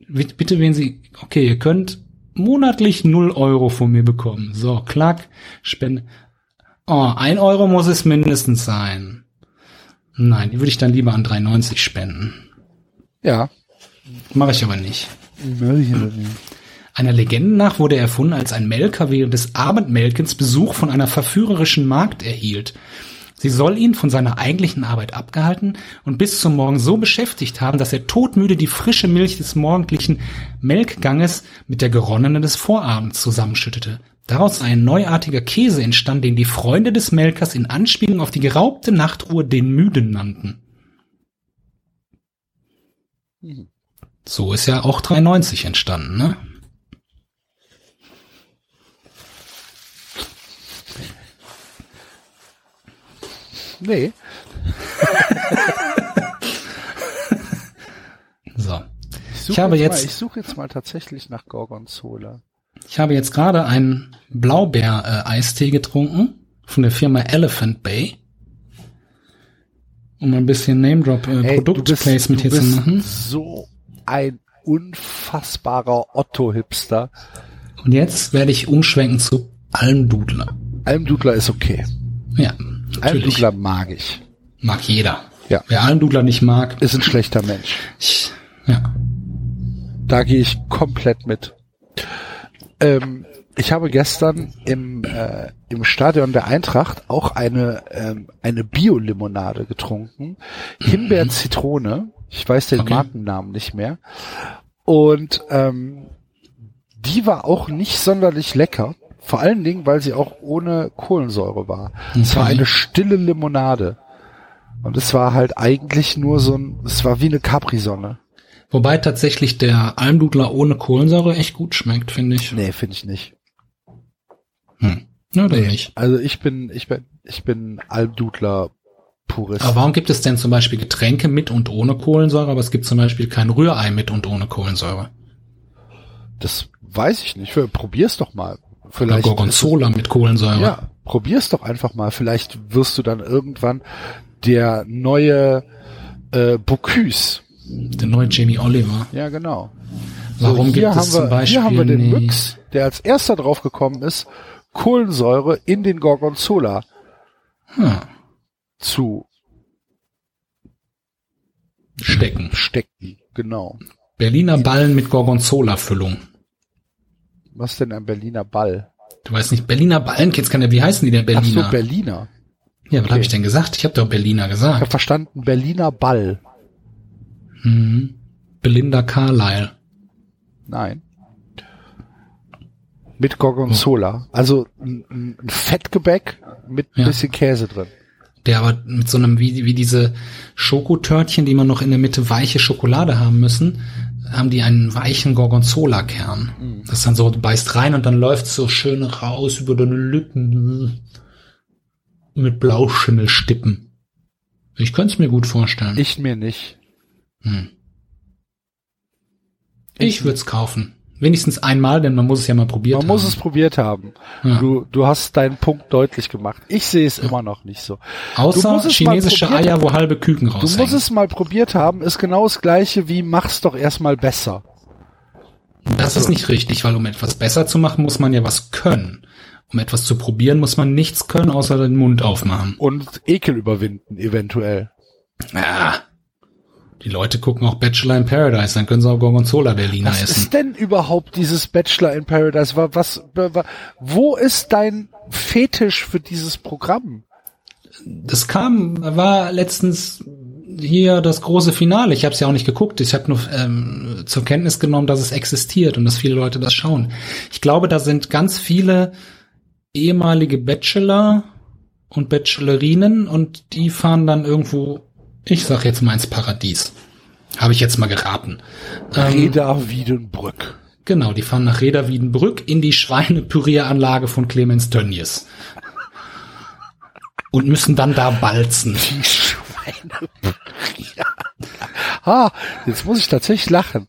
bitte wählen Sie, okay, ihr könnt monatlich 0 Euro von mir bekommen. So, klack, Spende. Oh, 1 Euro muss es mindestens sein. Nein, die würde ich dann lieber an 3,90 spenden. Ja. Mache ich aber nicht. Einer Legende nach wurde er erfunden, als ein Melker während des Abendmelkens Besuch von einer verführerischen Magd erhielt. Sie soll ihn von seiner eigentlichen Arbeit abgehalten und bis zum Morgen so beschäftigt haben, dass er todmüde die frische Milch des morgendlichen Melkganges mit der geronnenen des Vorabends zusammenschüttete. Daraus sei ein neuartiger Käse entstand, den die Freunde des Melkers in Anspielung auf die geraubte Nachtruhe den Müden nannten. So ist ja auch 93 entstanden, ne? Nee. So. Ich, Ich habe jetzt, jetzt- Mal, ich suche jetzt mal tatsächlich nach Gorgonzola. Ich habe jetzt gerade einen Blaubeer-Eistee getrunken von der Firma Elephant Bay. um ein bisschen Name-Drop äh, hier zu machen. so ein unfassbarer Otto-Hipster. Und jetzt werde ich umschwenken zu Almdudler. Almdudler ist okay. Ja, natürlich. Almdudler mag ich. Mag jeder. Ja. Wer Almdudler nicht mag, Ist ein schlechter Mensch. ich, ja. Da gehe ich komplett mit. Ähm, ich habe gestern im, äh, im Stadion der Eintracht auch eine, ähm, eine Bio-Limonade getrunken. Himbeer-Zitrone. Ich weiß den Okay. Markennamen nicht mehr. Und ähm, die war auch nicht sonderlich lecker. Vor allen Dingen, weil sie auch ohne Kohlensäure war. Es war Okay. eine stille Limonade. Und es war halt eigentlich nur so ein, es war wie eine Capri-Sonne. Wobei tatsächlich der Almdudler ohne Kohlensäure echt gut schmeckt, finde ich. Nee, finde ich nicht. Hm. Ja, dann nicht. Also ich bin, ich bin, ich bin Almdudler Purist. Aber warum gibt es denn zum Beispiel Getränke mit und ohne Kohlensäure, aber es gibt zum Beispiel kein Rührei mit und ohne Kohlensäure? das weiß ich nicht. Probier's doch mal. Oder Vielleicht. Gorgonzola mit Kohlensäure. Ja, probier's doch einfach mal. Vielleicht wirst du dann irgendwann der neue äh, Bocuse. Der neue Jamie Oliver. Ja, genau. Warum hier gibt haben es wir, zum Beispiel Hier haben wir den Myx, der als erster drauf gekommen ist, Kohlensäure in den Gorgonzola Hm. zu Stecken. stecken. Genau. Berliner Ballen mit Gorgonzola-Füllung. Was denn ein Berliner Ball? Du weißt nicht, Berliner Ballen, kennst keine, wie heißen die denn Ach so, Berliner? Berliner. ja, was okay. habe ich denn gesagt? Ich habe doch Berliner Ich gesagt. habe verstanden, Berliner Ball. Mhm. Belinda Carlyle. Nein. Mit Gorgonzola. Also ein, ein Fettgebäck mit ein Ja. bisschen Käse drin. Der aber mit so einem, wie, wie diese Schokotörtchen, die man noch in der Mitte weiche Schokolade haben müssen, haben die einen weichen Gorgonzola-Kern. Mhm. Das dann so, beißt rein und dann läuft so schön raus über deine Lippen. Mit Blauschimmelstippen. Ich könnte es mir gut vorstellen. Ich mir nicht. Hm. Ich würde es kaufen. Wenigstens einmal, denn man muss es ja mal probiert Man haben. muss es probiert haben. Ja. Du, du hast deinen Punkt deutlich gemacht. Ich sehe es immer noch nicht so. Du Außer chinesische Eier, wo halbe Küken Du raushängen. musst es mal probiert haben, ist genau das gleiche wie mach's doch erstmal besser. Das ist nicht richtig, weil um etwas besser zu machen, muss man ja was können. Um etwas zu probieren, muss man nichts können, außer den Mund aufmachen. Und Ekel überwinden, eventuell. Ja. Die Leute gucken auch Bachelor in Paradise, dann können sie auch Gorgonzola Berliner Was essen. ist denn überhaupt dieses Bachelor in Paradise? Wa- Was, wa- wo ist dein Fetisch für dieses Programm? Das kam, war letztens hier das große Finale. Ich habe es ja auch nicht geguckt. Ich habe nur ähm, zur Kenntnis genommen, dass es existiert und dass viele Leute das schauen. Ich glaube, da sind ganz viele ehemalige Bachelor und Bachelorinen und die fahren dann irgendwo, ich sag jetzt mal ins Paradies. Habe ich jetzt mal geraten. Ähm, Reda Wiedenbrück. genau, die fahren nach Reda Wiedenbrück in die Schweinepürieranlage von Clemens Tönnies. Und müssen dann da balzen. Die Schweine. ja. Ah, jetzt muss ich tatsächlich lachen.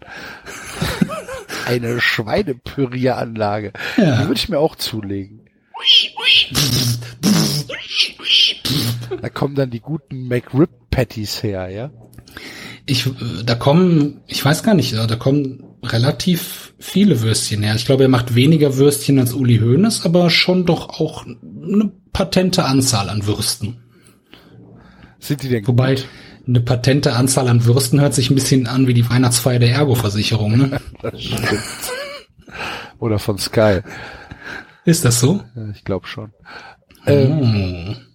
Eine Schweinepürieranlage. Ja. Die würde ich mir auch zulegen. Da kommen dann die guten McRib Patties her, ja? Ich, da kommen, ich weiß gar nicht, da kommen relativ viele Würstchen her. Ich glaube, er macht weniger Würstchen als Uli Hoeneß, aber schon doch auch eine patente Anzahl an Würsten. Sind die denn Wobei, eine patente Anzahl an Würsten hört sich ein bisschen an wie die Weihnachtsfeier der Ergo-Versicherung, ne? Das stimmt. Oder von Sky. Ist das so? Ich glaube schon. Ähm, Oh.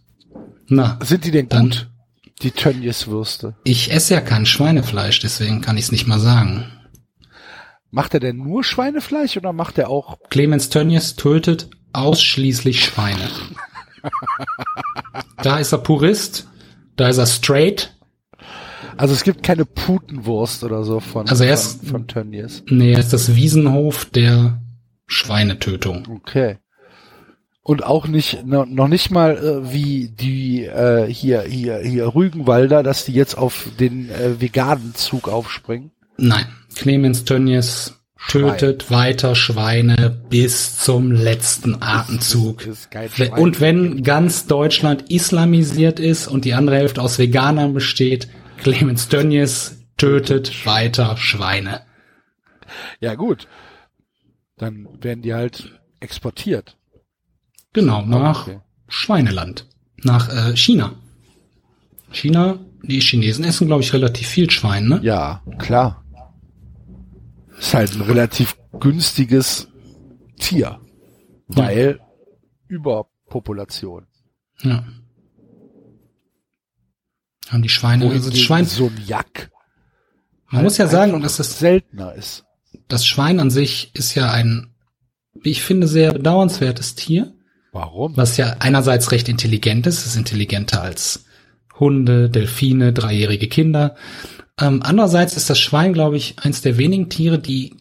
Na, Sind die denn gut? Die Tönnies-Würste. ich esse ja kein Schweinefleisch, deswegen kann ich es nicht mal sagen. Macht er denn nur Schweinefleisch oder macht er auch Clemens Tönnies tötet ausschließlich Schweine. da ist er Purist, da ist er straight. Also es gibt keine Putenwurst oder so von, Also er von, von Tönnies. Nee, er ist das Wiesenhof der Schweinetötung. Okay. Und auch nicht, no, noch nicht mal äh, wie die äh, hier, hier, hier Rügenwalder, dass die jetzt auf den äh, veganen Zug aufspringen. Nein, Clemens Tönnies tötet weiter Schweine bis zum letzten Atemzug. Schwein. Und wenn ganz Deutschland islamisiert ist und die andere Hälfte aus Veganern besteht, Clemens Tönnies tötet weiter Schweine. Ja, gut. Dann werden die halt exportiert. Genau, nach okay. Schweineland. Nach äh, China. China, die Chinesen essen, glaube ich, relativ viel Schwein, ne? Ja, klar. Ist halt ein relativ günstiges Tier. Weil Überpopulation. Ja. Haben die Schweine, also das Wohingegen Schwein, so ein Jack man muss ja sagen, einfach dass das, seltener ist. das Schwein an sich ist ja ein, wie ich finde, sehr bedauernswertes Tier, Warum? was ja einerseits recht intelligent ist, ist intelligenter als Hunde, Delfine, dreijährige Kinder. Ähm, andererseits ist das Schwein, glaube ich, eins der wenigen Tiere, die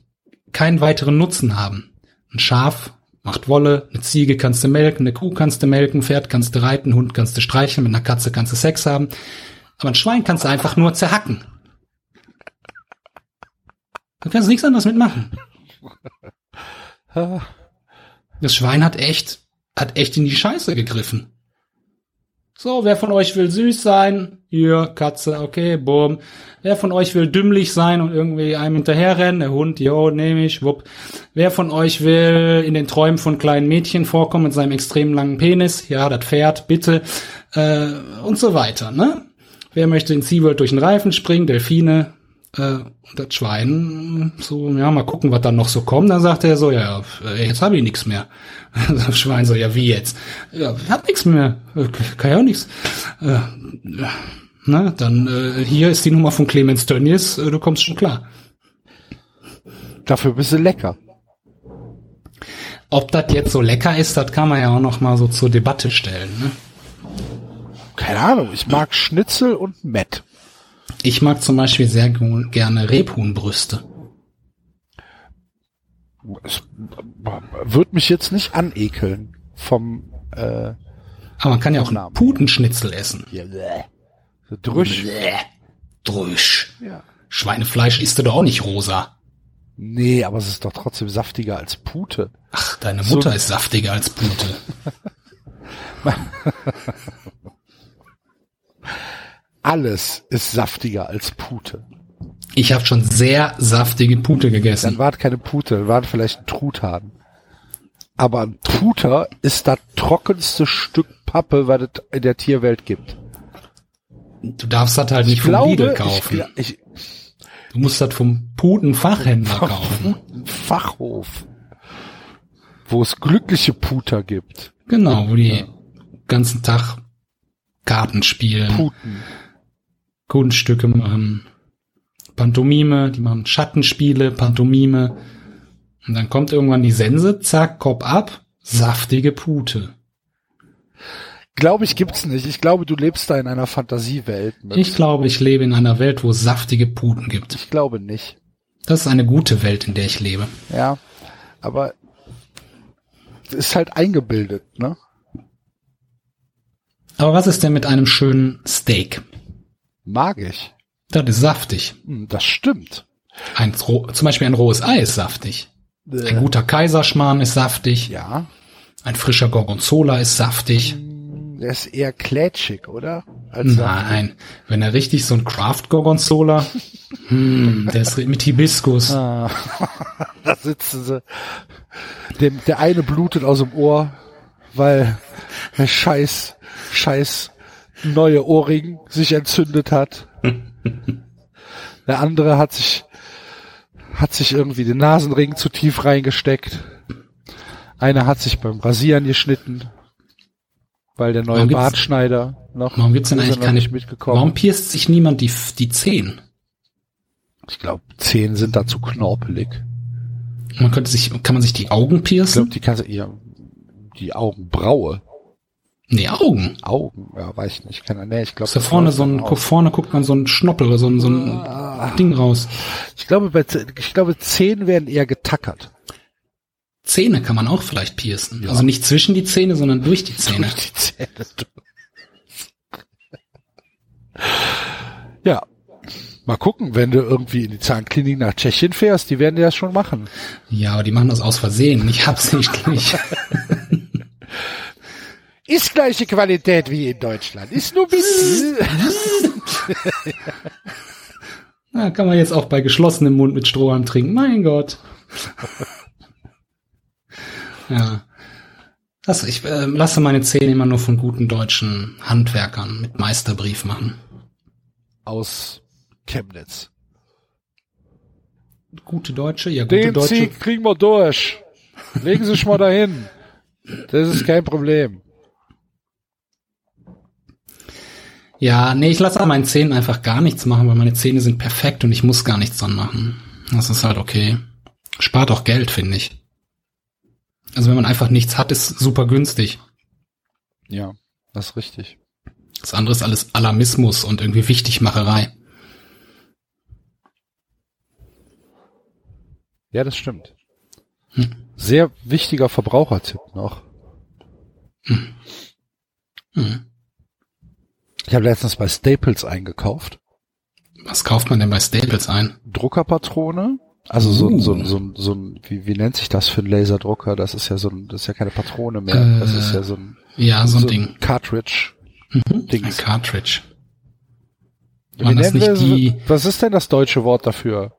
keinen weiteren Nutzen haben. Ein Schaf macht Wolle, eine Ziege kannst du melken, eine Kuh kannst du melken, Pferd kannst du reiten, Hund kannst du streicheln, mit einer Katze kannst du Sex haben. Aber ein Schwein kannst du einfach nur zerhacken. Du kannst nichts anderes mitmachen. Das Schwein hat echt, hat echt in die Scheiße gegriffen. So, wer von euch will süß sein? Hier, Katze, okay, bumm. Wer von euch will dümmlich sein und irgendwie einem hinterherrennen? Der Hund, jo, nehme ich, wupp. Wer von euch will in den Träumen von kleinen Mädchen vorkommen mit seinem extrem langen Penis? Ja, das Pferd, bitte. Äh, und so weiter, ne? Wer möchte in SeaWorld durch den Reifen springen? Delfine, äh, und das Schwein, so, ja, mal gucken, was dann noch so kommt. Dann sagt er so, ja, äh, jetzt habe ich nichts mehr. Das Schwein so, ja, wie jetzt? Ja, ich hab nichts mehr. Kann ja auch nichts. Äh, na, dann äh, hier ist die Nummer von Clemens Tönnies, äh, du kommst schon klar. dafür bist du lecker. Ob das jetzt so lecker ist, das kann man ja auch noch mal so zur Debatte stellen. Ne? Keine Ahnung, ich mag Schnitzel und Mett. Ich mag zum Beispiel sehr gerne Rebhuhnbrüste. Es wird mich jetzt nicht anekeln vom äh, Aber man kann ja auch einen. Putenschnitzel essen. ja, so Drüsch. Bäh. Drüsch. Ja. Schweinefleisch isst du doch auch nicht rosa. Nee, aber es ist doch trotzdem saftiger als Pute. Ach, deine Mutter So- ist saftiger als Pute. Alles ist saftiger als Pute. Ich habe schon sehr saftige Pute Dann gegessen. war es keine Pute, dann war es vielleicht ein Truthahn. Aber ein Puter ist das trockenste Stück Pappe, was es in der Tierwelt gibt. Du darfst das halt nicht vom glaube, Lidl ich, kaufen. gla- ich, Du musst das vom Putenfachhändler kaufen. Fachhof, wo es glückliche Puter gibt. Genau, wo die ganzen Tag Karten spielen, Puten. Kunststücke machen, Pantomime, die machen Schattenspiele, Pantomime. Und dann kommt irgendwann die Sense, zack, Kopf ab, saftige Pute. Glaube ich, gibt's nicht. Ich glaube, du lebst da in einer Fantasiewelt. Ich glaube, ich lebe in einer Welt, wo es saftige Puten gibt. ich glaube nicht. Das ist eine gute Welt, in der ich lebe. Ja, aber ist halt eingebildet, ne? Aber was ist denn mit einem schönen Steak? Mag ich. Das ist saftig. Hm, das stimmt. Ein, zum Beispiel ein rohes Ei ist saftig. Ein guter Kaiserschmarrn ist saftig. Ja, Ein frischer Gorgonzola ist saftig. der ist eher klätschig, oder? Als Nein, wenn er richtig so ein Craft Gorgonzola, hm, der ist mit Hibiskus. Ah, da sitzen sie. Dem, der eine blutet aus dem Ohr, weil der scheiß, scheiß neue Ohrring sich entzündet hat. Der andere hat sich, hat sich irgendwie den Nasenring zu tief reingesteckt. Einer hat sich beim Rasieren geschnitten, weil der neue Warum Bartschneider noch, Warum gibt's denn eigentlich keine, nicht mitgekommen. warum pierst sich niemand die, die Zehen? Ich glaube, Zehen sind da zu knorpelig. Man könnte sich, kann man sich die Augen Ich piercen? glaube, die eher die Augenbraue. Nee, Augen. Augen, ja, weiß ich nicht. Kann, nee, ich glaube, da vorne so ein, guck, vorne guckt man so ein Schnoppel oder so ein, so ein Ding raus. Ich glaube, bei, ich glaube, Zehen werden eher getackert. Zähne kann man auch vielleicht piercen. Also nicht zwischen die Zähne, sondern durch die Zähne. Durch die Zähne. ja, Mal gucken, wenn du irgendwie in die Zahnklinik nach Tschechien fährst, die werden dir das schon machen. Ja, aber die machen das aus Versehen, nicht absichtlich. Ist gleiche Qualität wie in Deutschland. Ist nur bisschen. Na, kann man jetzt auch bei geschlossenem Mund mit Strohhalm trinken. Mein Gott. ja. Das, ich äh, lasse meine Zähne immer nur von guten deutschen Handwerkern mit Meisterbrief machen. Aus Chemnitz. Gute Deutsche, ja, gute Den Deutsche. Sieg kriegen wir durch. Legen Sie sich mal dahin. Das ist kein Problem. Ja, nee, ich lasse an meinen Zähnen einfach gar nichts machen, weil meine Zähne sind perfekt und ich muss gar nichts dran machen. Das ist halt okay. Spart auch Geld, finde ich. Also wenn man einfach nichts hat, ist super günstig. Ja, das ist richtig. Das andere ist alles Alarmismus und irgendwie Wichtigmacherei. Ja, das stimmt. Sehr wichtiger Verbrauchertipp noch. Hm. Ich habe letztens bei Staples eingekauft. Was kauft man denn bei Staples ein? Druckerpatrone. Also so, Uh. so, so, so ein, wie, wie nennt sich das für ein Laserdrucker? Das ist ja so ein, das ist ja keine Patrone mehr. Äh, das ist ja so ein, Ja, so ein Ding. Cartridge. Ein Dings. Cartridge. Wie Waren das nicht wir- die Was ist denn das deutsche Wort dafür?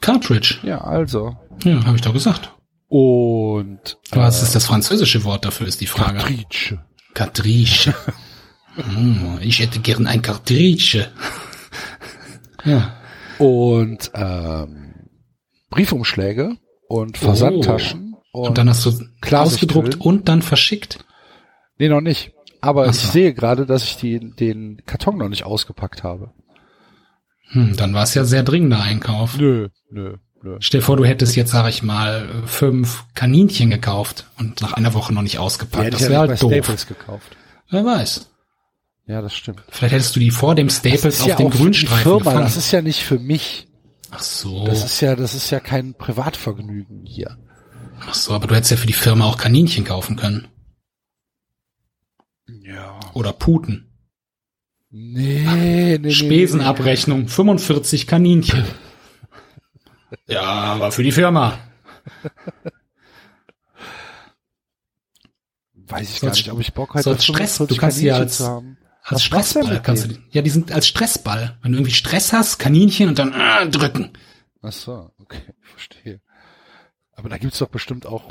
Cartridge? Ja, also. Ja, habe ich doch gesagt. Und Was ist das französische Wort dafür, ist die Frage. Cartridge. Cartridge. Hm, ich hätte gern ein Cartridge. ja. Und ähm, Briefumschläge und Versandtaschen. Und, Und dann hast du ausgedruckt und dann verschickt. Nee, noch nicht. Aber Ach ich so. sehe gerade, dass ich die, den Karton noch nicht ausgepackt habe. Hm, dann war es ja sehr dringender Einkauf. Nö, nö, nö. Stell dir vor, du hättest jetzt, sag ich mal, fünf Kaninchen gekauft und nach einer Woche noch nicht ausgepackt. hätte Das ja wäre nicht halt bei doof. Staples gekauft. Wer weiß. Ja, das stimmt. Vielleicht hättest du die vor dem Staples auf ja dem Grünstreifen Firma, gefangen. das ist ja nicht für mich. Ach so. Das ist ja, das ist ja kein Privatvergnügen hier. Ach so, aber du hättest ja für die Firma auch Kaninchen kaufen können. Ja. Oder Puten. Nee, nee, nee. Spesenabrechnung, 45 Kaninchen. Ja, aber für die Firma. Weiß ich So gar nicht, ob ich Bock hätte, Stress, 45 du kannst Kaninchen als- zu haben. Als Was Stressball kannst du. Ja, die sind als Stressball. Wenn du irgendwie Stress hast, Kaninchen und dann äh, drücken. Ach so, okay, verstehe. Aber da gibt's doch bestimmt auch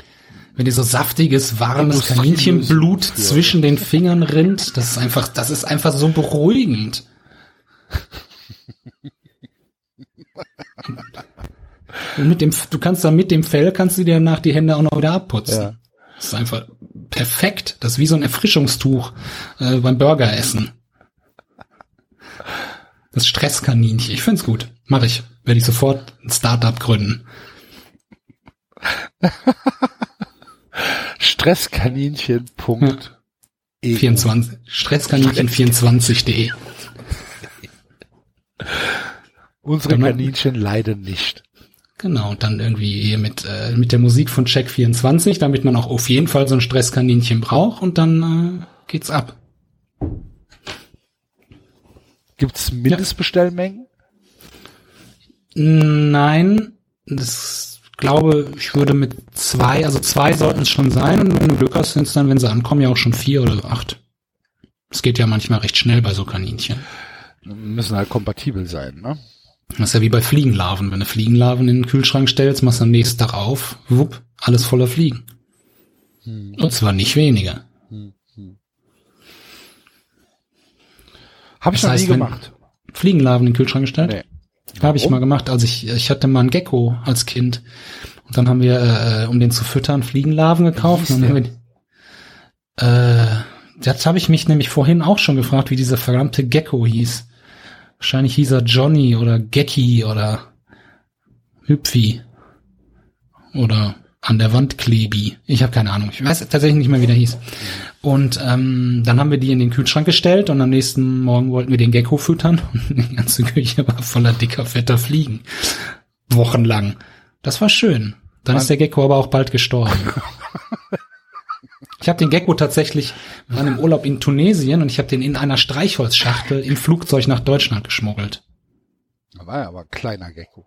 Wenn dir so saftiges, warmes Kaninchenblut für. zwischen den Fingern rinnt, das ist einfach, das ist einfach so beruhigend. Und mit dem, du kannst dann mit dem Fell kannst du dir danach die Hände auch noch wieder abputzen. Ja. Das ist einfach perfekt. Das ist wie so ein Erfrischungstuch äh, beim Burgeressen. Das Stresskaninchen. Ich find's gut. Mach ich. Werde ich sofort ein Startup gründen. Stresskaninchen.eu. 24, Stresskaninchen24.de. Unsere Kaninchen leiden nicht. Genau, und dann irgendwie hier mit, äh, mit der Musik von Check24, damit man auch auf jeden Fall so ein Stresskaninchen braucht und dann äh, geht's ab. Gibt's Mindestbestellmengen? Nein, das glaube ich würde mit zwei, also zwei sollten es schon sein und wenn du Glück hast, sind es dann, wenn sie ankommen, ja auch schon vier oder acht. Es geht ja manchmal recht schnell bei so Kaninchen. Müssen halt kompatibel sein, ne? Das ist ja wie bei Fliegenlarven. Wenn du Fliegenlarven in den Kühlschrank stellst, machst du am nächsten Tag auf, wupp, alles voller Fliegen. Und zwar nicht weniger. Habe ich Das noch heißt, nie gemacht. Fliegenlarven in den Kühlschrank gestellt? Nee. Habe ich mal gemacht, als ich ich hatte mal einen Gecko als Kind und dann haben wir äh, um den zu füttern Fliegenlarven gekauft. Und dann wir, äh, das habe ich mich nämlich vorhin auch schon gefragt, wie dieser verdammte Gecko hieß. Wahrscheinlich hieß er Johnny oder Gecki oder Hüpfi oder an der Wand Klebi. Ich habe keine Ahnung. Ich weiß tatsächlich nicht mehr, wie der hieß. Und ähm, dann haben wir die in den Kühlschrank gestellt und am nächsten Morgen wollten wir den Gecko füttern und die ganze Küche war voller dicker, fetter Fliegen. Wochenlang. Das war schön. Dann ist der Gecko aber auch bald gestorben. Ich habe den Gecko tatsächlich, wir waren im Urlaub in Tunesien und ich habe den in einer Streichholzschachtel im Flugzeug nach Deutschland geschmuggelt. Da war ja aber ein kleiner Gecko.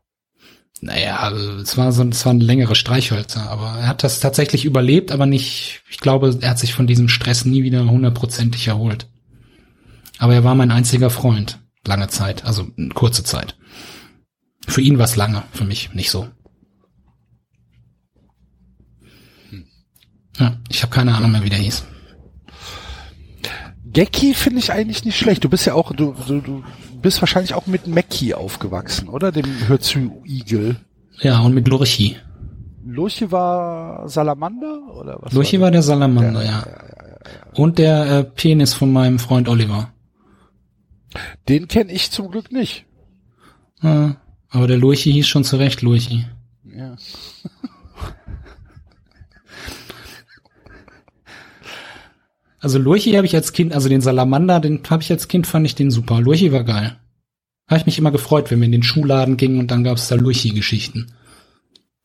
Naja, also es war so, es waren längere Streichhölzer, aber er hat das tatsächlich überlebt, aber nicht, ich glaube, er hat sich von diesem Stress nie wieder hundertprozentig erholt. Aber er war mein einziger Freund, lange Zeit, also kurze Zeit. Für ihn war es lange, für mich nicht so. Ja, ich habe keine Ahnung mehr, wie der hieß. Gecki finde ich eigentlich nicht schlecht. Du bist ja auch, du, du, du bist wahrscheinlich auch mit Mackie aufgewachsen, oder? Dem Hörzu-Igel. Ja, und mit Lurchi. Lurchi war Salamander oder was? Lurchi war der Salamander, ja. Und der äh, Penis von meinem Freund Oliver. Den kenne ich zum Glück nicht. Ja, aber der Lurchi hieß schon zu Recht Lurchi. Ja. Also Lurchi habe ich als Kind, also den Salamander, den habe ich als Kind, fand ich den super. Lurchi war geil. Habe ich mich immer gefreut, wenn wir in den Schuhladen gingen und dann gab es da Lurchi-Geschichten.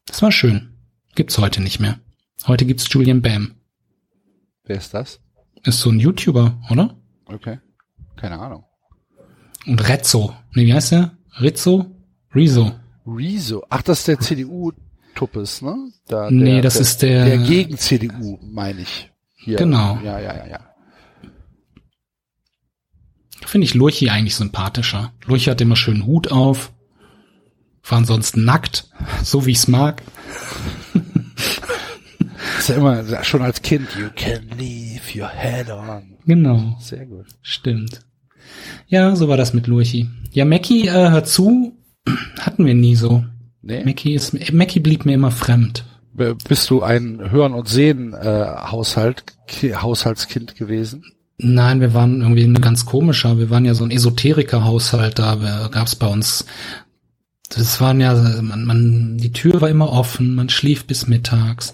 Das war schön. Gibt's heute nicht mehr. Heute gibt's Julian Bam. Wer ist das? Ist so ein YouTuber, oder? Okay. Keine Ahnung. Und Rezzo. Nee, wie heißt der? Rizzo? Rezo. Rezo. Ach, das ist der CDU-Tuppes, ne? Da, Nee, das ist der- Der gegen CDU, meine ich. Hier. Genau. Ja, ja, ja, ja. Finde ich Lurchi eigentlich sympathischer. Lurchi hat immer schön Hut auf. War ansonsten nackt, so wie ich's mag. Ist ja immer schon als Kind. You can leave your head on. Genau, Sehr gut. stimmt. Ja, so war das mit Lurchi. Ja, Mackie, äh, hör zu, hatten wir nie so. Nee. Mackie ist, Mackie blieb mir immer fremd. Bist du ein Hören und Sehen äh, Haushalt Ki- Haushaltskind gewesen? Nein, wir waren irgendwie ein ganz komischer. Wir waren ja so ein Esoteriker-Haushalt, da gab's bei uns. Das waren ja, man, man, die Tür war immer offen, man schlief bis mittags.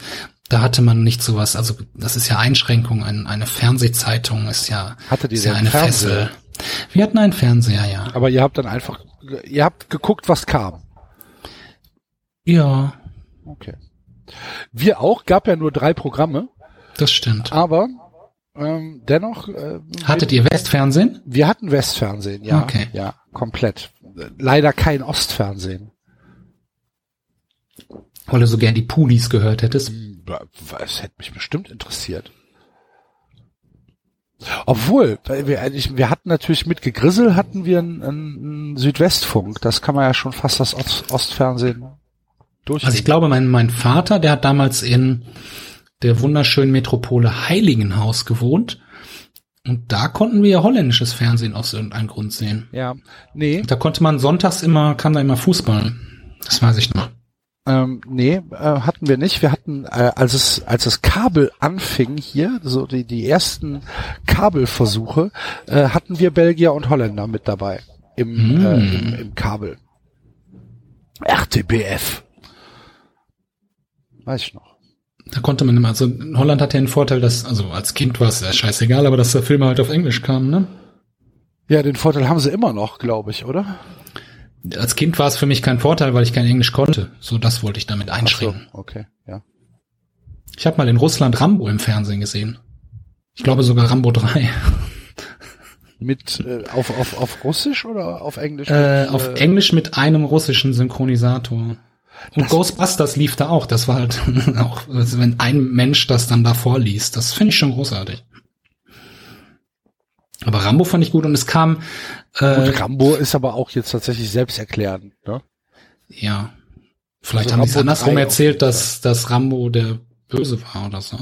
Da hatte man nicht sowas. Also das ist ja Einschränkung. Ein, eine Fernsehzeitung ist ja, Hattet ihr ist ja eine? Fessel. Wir hatten einen Fernseher, ja. Aber ihr habt dann einfach, ihr habt geguckt, was kam. Ja, Okay. Wir auch, gab ja nur drei Programme, das stimmt. aber ähm, dennoch, äh, Hattet ihr Westfernsehen? wir hatten Westfernsehen, ja, Okay. ja, komplett. Leider kein Ostfernsehen. Weil du so gern die Pulis gehört hättest. Es hätte mich bestimmt interessiert. Obwohl, wir, wir hatten natürlich mit Gegrissel hatten wir einen, einen Südwestfunk. Das kann man ja schon fast das Ost, Ostfernsehen durch. Also ich glaube, mein, mein Vater, der hat damals in der wunderschönen Metropole Heiligenhaus gewohnt. Und da konnten wir ja holländisches Fernsehen aus irgendeinem Grund sehen. ja, nee, Da konnte man sonntags immer, kam da immer Fußball. Das weiß ich noch. ähm, nee, äh, hatten wir nicht. Wir hatten, äh, als es als es Kabel anfing hier, so die die ersten Kabelversuche, äh, hatten wir Belgier und Holländer mit dabei im, Mm. äh, im, im Kabel. RTBF. Weiß ich noch. Da konnte man immer, also Holland hatte ja einen Vorteil, dass, also als Kind war es ja scheißegal, aber dass der Film halt auf Englisch kam, ne? Ja, den Vorteil haben sie immer noch, glaube ich, oder? Als Kind war es für mich kein Vorteil, weil ich kein Englisch konnte. So, das wollte ich damit Ach so, einschränken. okay, ja. Ich habe mal in Russland Rambo im Fernsehen gesehen. Ich glaube sogar Rambo 3. Mit äh, auf, auf, auf Russisch oder auf Englisch? Äh, Mit, auf Englisch mit einem russischen Synchronisator. Und Ghostbusters lief da auch. Das war halt auch, also wenn ein Mensch das dann da vorliest. Das finde ich schon großartig. Aber Rambo fand ich gut und es kam, äh, Gut, Rambo ist aber auch jetzt tatsächlich selbsterklärend, ne? ja, vielleicht Also haben sie es andersrum 3 erzählt, dass, dass Rambo der Böse war oder so.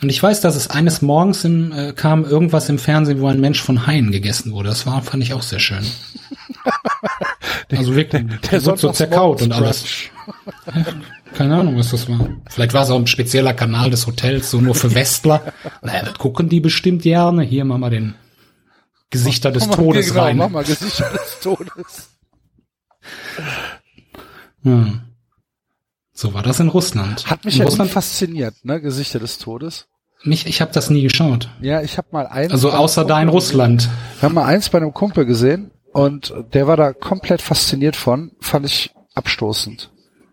Und ich weiß, dass es eines Morgens im, äh, kam irgendwas im Fernsehen, wo ein Mensch von Haien gegessen wurde. Das war, fand ich auch sehr schön. also wirklich, der, wird so zerkaut und alles. Keine Ahnung, was das war. Vielleicht war es auch ein spezieller Kanal des Hotels, so nur für Westler. naja, das gucken die bestimmt gerne. Hier machen wir den Gesichter des Mach Todes genau, rein. Mach mal Gesichter des Todes. Ja. So war das in Russland. Hat mich in ja Russland nie fasziniert, ne? Gesichter des Todes. mich, ich habe das nie geschaut. Ja, ich habe mal eins. Also außer da in Russland. gesehen. Wir haben mal eins bei einem Kumpel gesehen und der war da komplett fasziniert von, fand ich abstoßend.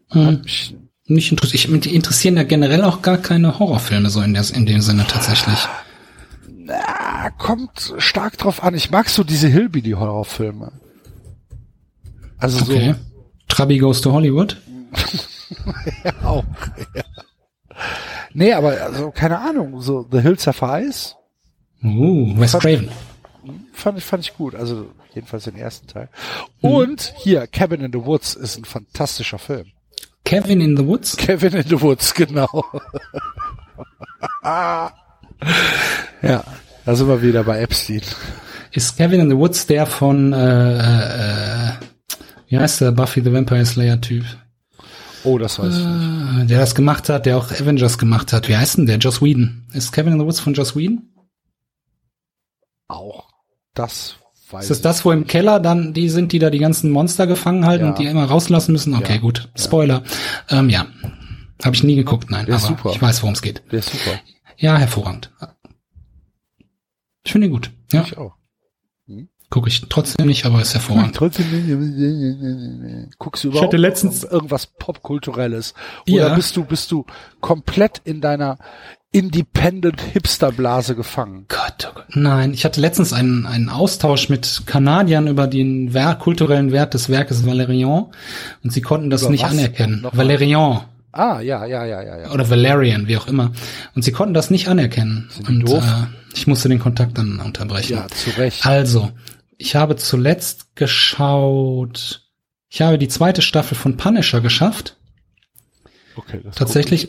Hm. Ich, Nicht interessiert. Mich interessieren ja generell auch gar keine Horrorfilme so in, der, in dem Sinne tatsächlich. ah, kommt stark drauf an. Ich mag so diese Hillbilly-Horrorfilme. Also Okay. Trabi goes to Hollywood. so auch. Ja. Nee, aber also keine Ahnung, so The Hills Have Eyes Uh, Wes Craven. Fand ich fand ich gut, also jedenfalls den ersten Teil. Und hier Cabin in the Woods ist ein fantastischer Film. Kevin in the Woods. Kevin in the Woods, genau. ja, da sind wir wieder bei Epstein. Ist Kevin in the Woods der von, äh, äh, wie heißt der Buffy the Vampire Slayer Typ? Oh, das weiß ich nicht. Äh, Der das gemacht hat, der auch Avengers gemacht hat. Wie heißt denn der? Joss Whedon. Ist Kevin in the Woods von Joss Whedon? Auch das weiß Ist das das, wo im Keller dann die sind, die da die ganzen Monster gefangen halten Ja. und die immer rauslassen müssen? Okay, Ja. gut. Spoiler. Ähm, ja. Habe ich nie geguckt, nein. Der aber super. ich weiß, worum es geht. ich. Der ist super. Ja, hervorragend. Ich finde ihn gut. Ja, Ich auch. gucke ich trotzdem nicht, aber ist hervorragend. Trotzdem guckst du Ich überhaupt hatte letztens- irgendwas popkulturelles oder Ja. bist du bist du komplett in deiner Independent Hipster Blase gefangen? Gott, oh Gott. Nein, ich hatte letztens einen, einen Austausch mit Kanadiern über den Wer kulturellen Wert des Werkes Valerian und sie konnten das Über nicht was? anerkennen. Nochmal. Valerian Ah, ja, ja, ja, ja, ja. oder Valerian, wie auch immer. Und sie konnten das nicht anerkennen. Sind die und doof? Äh, ich musste den Kontakt dann unterbrechen. Ja, zu Recht. Also, ich habe zuletzt geschaut, ich habe die zweite Staffel von Punisher geschafft. Okay, das tatsächlich-.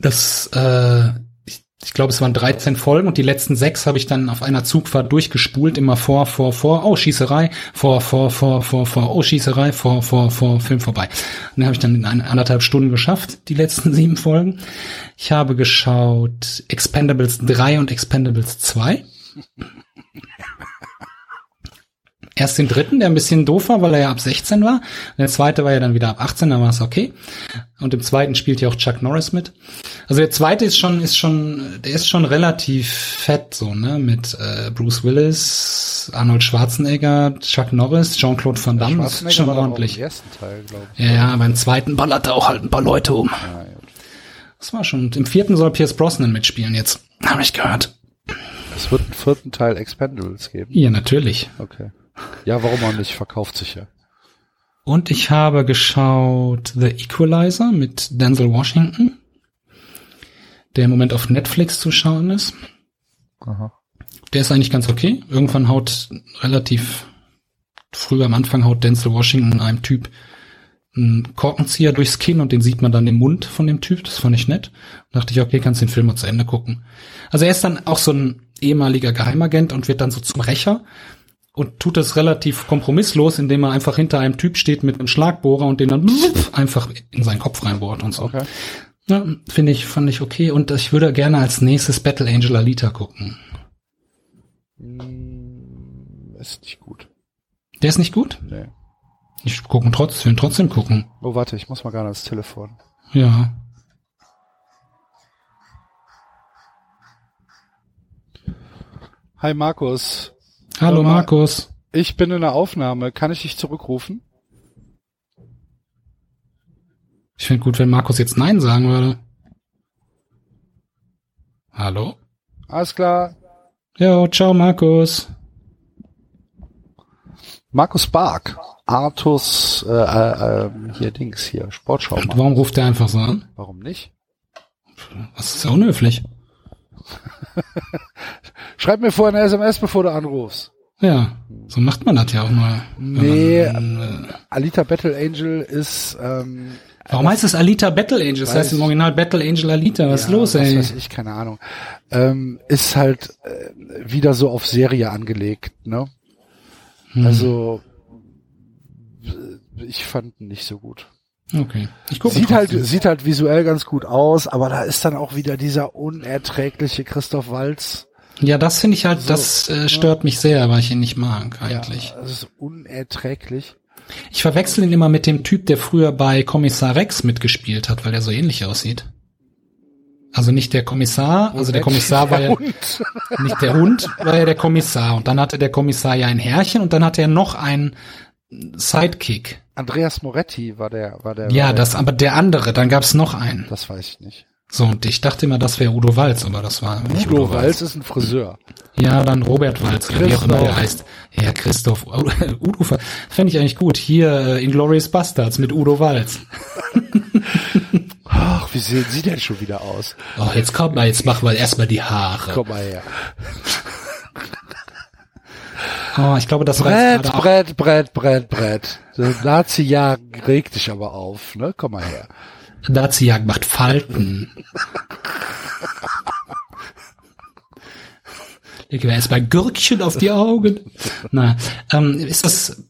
Das, äh, ich, ich glaube, es waren 13 Folgen und die letzten sechs habe ich dann auf einer Zugfahrt durchgespult, immer vor, vor, vor, oh, Schießerei, vor, vor, vor, vor, vor, oh, Schießerei, vor, vor, vor, Film vorbei. Und den habe ich dann in anderthalb Stunden geschafft, die letzten sieben Folgen. Ich habe geschaut Expendables 3 und Expendables 2. Erst den dritten, der ein bisschen doof war, weil er ja ab 16 war. Und der zweite war ja dann wieder ab 18, da war es okay. Und im zweiten spielt ja auch Chuck Norris mit. Also der zweite ist schon, ist schon, der ist schon relativ fett, so, ne, mit äh, Bruce Willis, Arnold Schwarzenegger, Chuck Norris, Jean-Claude Van Damme, das ist schon ordentlich. Im ersten Teil, glaube ich. Ja, ja, beim zweiten ballert er auch halt ein paar Leute um. Ja, ja. Das war schon. Und im vierten soll Pierce Brosnan mitspielen jetzt. Habe ich gehört. Es wird einen vierten Teil Expendables geben. Ja, natürlich. Okay. Ja, warum auch nicht? Verkauft sich ja. Und ich habe geschaut The Equalizer mit Denzel Washington, der im Moment auf Netflix zu schauen ist. Aha. Der ist eigentlich ganz okay. Irgendwann haut relativ früh am Anfang haut Denzel Washington einem Typ einen Korkenzieher durchs Kinn und den sieht man dann im Mund von dem Typ. Das fand ich nett. Da dachte ich, okay, kannst den Film mal zu Ende gucken. Also er ist dann auch so ein ehemaliger Geheimagent und wird dann so zum Rächer und tut das relativ kompromisslos, indem er einfach hinter einem Typ steht mit einem Schlagbohrer und den dann einfach in seinen Kopf reinbohrt und so. Okay. Ja, finde ich, fand ich okay. Und ich würde gerne als nächstes Battle Angel Alita gucken. Mm, Ist nicht gut. Der ist nicht gut? Nee. Ich gucken trotzdem, trotzdem gucken. Oh, warte, ich muss mal gerade ans Telefon. Ja. Hi Markus. Hallo mal. Markus. Ich bin in der Aufnahme. Kann ich dich zurückrufen? Ich finde gut, wenn Markus jetzt Nein sagen würde. Hallo? Alles klar. Jo, ciao Markus. Markus Bark. Artus, äh, äh, ähm, hier Dings, hier, Sportschau. Und warum ruft der einfach so an? Warum nicht? Das ist ja unhöflich. Schreib mir vorher eine SMS, bevor du anrufst. Ja, so macht man das ja auch mal. Nee, man, äh, Alita Battle Angel ist, ähm, warum heißt es Alita Battle Angel? Das heißt im. Original Battle Angel Alita. Was ist ja, los, was ey? weiß ich, keine Ahnung. Ähm, ist halt äh, wieder so auf Serie angelegt, ne? Hm. Also äh, ich fand nicht so gut. Okay. Ich gucke Sieht halt, sieht halt visuell ganz gut aus, aber da ist dann auch wieder dieser unerträgliche Christoph Walz. Ja, das finde ich halt, So, das äh, stört mich sehr, weil ich ihn nicht mag eigentlich. Ja, das ist unerträglich. Ich verwechsel ihn immer mit dem Typ, der früher bei Kommissar Rex mitgespielt hat, weil der so ähnlich aussieht. Also nicht der Kommissar, also der Kommissar war ja nicht der Hund, war ja der Kommissar und dann hatte der Kommissar ja ein Herrchen und dann hatte er noch einen Sidekick. Andreas Moretti war der, war der. Ja, war das, aber der andere, dann gab's noch einen. das weiß ich nicht. So, und ich dachte immer, das wäre Udo Walz, aber das war nicht Udo Walz ist ein Friseur. Ja, dann Robert Walz, oder wie auch immer der heißt. Ja, Christoph. Udo fände ich eigentlich gut. Hier äh, Inglourious Bastards mit Udo Walz. Ach, wie sehen Sie denn schon wieder aus? Oh, jetzt kommt mal, jetzt machen wir erstmal die Haare. Komm mal her. Oh, ich glaube, das Brett, Brett, Brett, Brett, Brett. Das Nazi-Jagen regt dich aber auf, ne? Komm mal her. Nazi-Jagd macht Falten. Leg mir erstmal Gürkchen auf die Augen. Na, ähm, ist das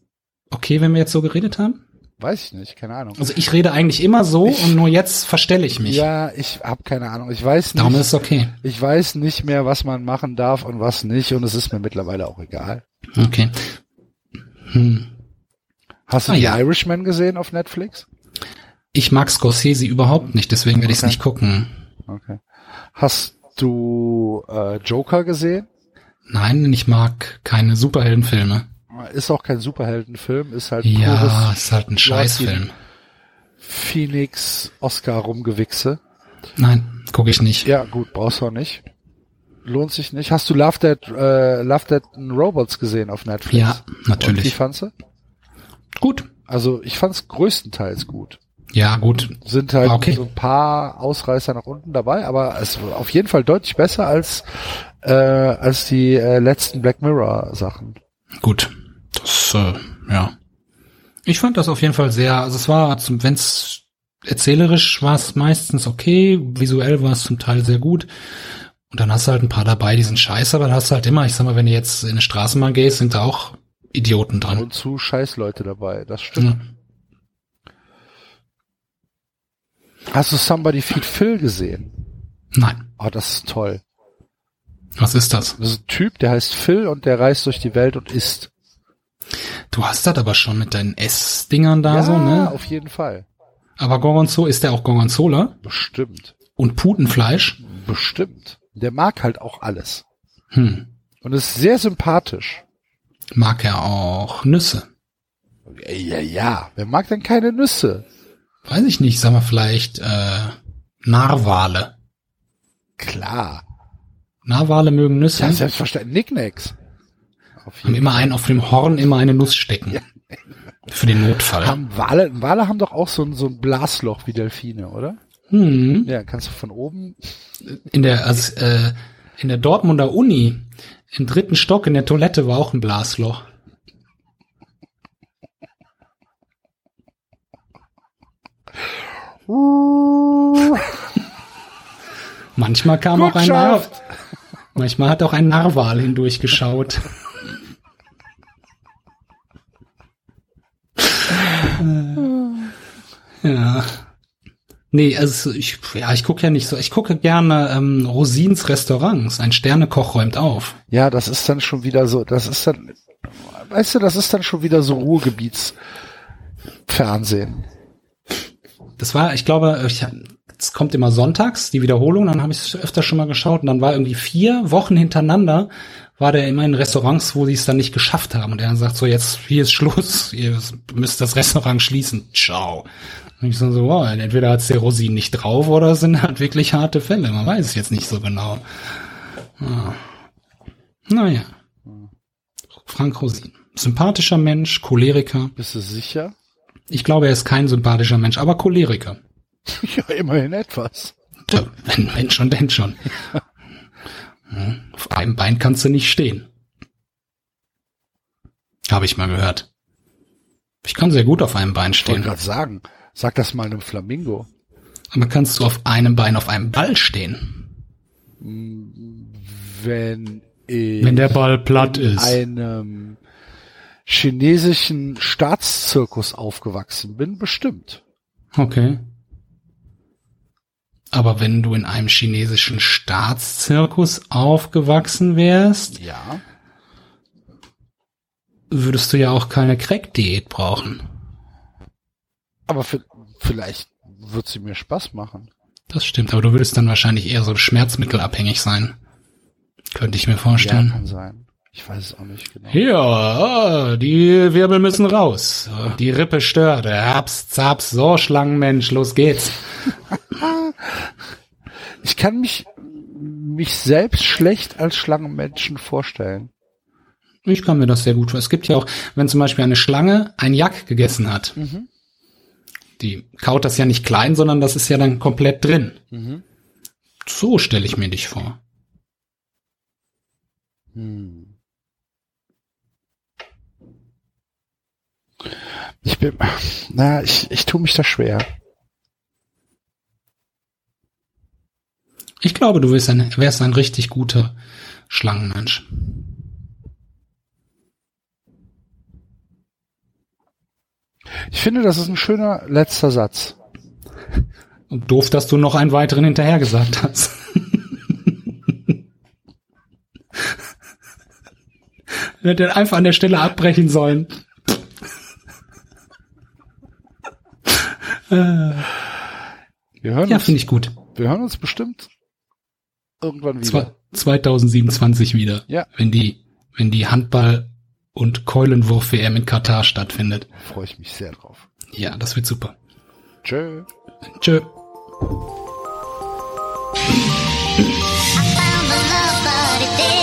okay, wenn wir jetzt so geredet haben? Weiß ich nicht, keine Ahnung. Also ich rede eigentlich immer so und nur jetzt verstelle ich mich. Ja, ich habe keine Ahnung. Ich weiß Darum nicht, ist es okay. ich weiß nicht mehr, was man machen darf und was nicht und es ist mir mittlerweile auch egal. Okay. Hm. Hast du Ah, die ja. Irishman gesehen auf Netflix? Ich mag Scorsese überhaupt nicht, deswegen werde ich es Okay. nicht gucken. Okay. Hast du äh, Joker gesehen? Nein, ich mag keine Superheldenfilme. Ist auch kein Superheldenfilm, ist halt Ja, ist halt ein Scheißfilm. Phoenix Oscar rumgewichse. Nein, gucke ich nicht. Ja, gut, brauchst du auch nicht. Lohnt sich nicht. Hast du Love Dead, äh, Love Dead Robots gesehen auf Netflix? Ja, Und wie natürlich. fandst du? Gut. Also ich fand's größtenteils gut. Ja, gut. Sind halt Okay. so ein paar Ausreißer nach unten dabei, aber es war auf jeden Fall deutlich besser als äh, als die äh, letzten Black Mirror Sachen. Gut. Das, äh, ja. Ich fand das auf jeden Fall sehr, also es war, wenn's erzählerisch war es meistens okay, visuell war es zum Teil sehr gut. Und dann hast du halt ein paar dabei, die sind scheiße, aber da hast du halt immer, ich sag mal, wenn du jetzt in eine Straßenbahn gehst, sind da auch Idioten dran. Und zu scheiß Leute dabei. Das stimmt. Ja. Hast du Somebody Feed Phil gesehen? Nein. Oh, das ist toll. Was ist das? Das ist ein Typ, der heißt Phil und der reist durch die Welt und isst. Du hast das aber schon mit deinen Ess-Dingern da ja, so, ne? auf jeden Fall. Aber Gorgonzola, ist der auch Gorgonzola? Bestimmt. Und Putenfleisch? Bestimmt. Der mag halt auch alles. Hm. Und ist sehr sympathisch. Mag er auch Nüsse? Ja, ja. Wer mag denn keine Nüsse? Weiß ich nicht, sag mal vielleicht äh, Narwale. Klar. Narwale mögen Nüsse. Ja, selbstverständlich. Nicknacks. Auf haben immer einen auf dem Horn, immer eine Nuss stecken. Für den Notfall. Haben Wale, Wale haben doch auch so ein, so ein Blasloch wie Delfine, oder? Hm. Ja, kannst du von oben. In der also, äh, in der Dortmunder Uni im dritten Stock in der Toilette war auch ein Blasloch. Manchmal kam auch ein Nar Gutschaft. Manchmal hat auch ein Narwal hindurchgeschaut. Äh, ja. Nee, also ich, ja, ich gucke ja nicht so. Ich gucke gerne ähm, Rosins Restaurants. Ein Sternekoch räumt auf. Ja, das ist dann schon wieder so, das ist dann, weißt du, das ist dann schon wieder so Ruhrgebietsfernsehen. Das war, ich glaube, ich, es kommt immer sonntags, die Wiederholung, dann habe ich es öfter schon mal geschaut und dann war irgendwie vier Wochen hintereinander, war der immer in Restaurants, wo sie es dann nicht geschafft haben. Und er sagt so, jetzt, hier ist Schluss, ihr müsst das Restaurant schließen. Ciao. Und ich so, so wow, entweder hat's der Rosin nicht drauf oder sind halt wirklich harte Fälle. Man weiß es jetzt nicht so genau. Ah. Naja. Frank Rosin. Sympathischer Mensch, Choleriker. Bist du sicher? Ich glaube, er ist kein sympathischer Mensch, aber Choleriker. Ja, immerhin etwas. Wenn, wenn schon, denn schon. Auf einem Bein kannst du nicht stehen. Habe ich mal gehört. Ich kann sehr gut auf einem Bein Ich wollte stehen. gerade sagen, sag das mal einem Flamingo. Aber kannst du auf einem Bein auf einem Ball stehen? Wenn ich Wenn der Ball platt in ist. einem chinesischen Staatszirkus aufgewachsen bin, bestimmt. Okay. Aber wenn du in einem chinesischen Staatszirkus aufgewachsen wärst, Ja. würdest du ja auch keine Crack-Diät brauchen. Aber für, vielleicht wird sie mir Spaß machen. Das stimmt, aber du würdest dann wahrscheinlich eher so schmerzmittelabhängig sein. Könnte ich mir Ja, vorstellen. kann sein. Ich weiß es auch nicht genau. Ja, ah, die Wirbel müssen raus. Die Rippe stört. Haps, zaps, so Schlangenmensch, los geht's. Ich kann mich mich selbst schlecht als Schlangenmenschen vorstellen. Ich kann mir das sehr gut. Es gibt ja auch, wenn zum Beispiel eine Schlange ein Jack gegessen hat, Mhm. die kaut das ja nicht klein, sondern das ist ja dann komplett drin. Mhm. So stelle ich mir dich vor. Hm. Ich bin, na, ich, ich tue mich da schwer. Ich glaube, du wärst ein, wärst ein richtig guter Schlangenmensch. Ich finde, das ist ein schöner letzter Satz. Und doof, dass du noch einen weiteren hinterher gesagt hast. Wir hätten einfach an der Stelle abbrechen sollen. Äh. Wir hören ja, finde ich gut. Wir hören uns bestimmt irgendwann wieder. 2027 wieder. Ja. Wenn die, wenn die Handball- und Keulenwurf-WM in Katar stattfindet. Freue ich mich sehr drauf. Ja, das wird super. Tschö. Tschö. Found the love, but it did.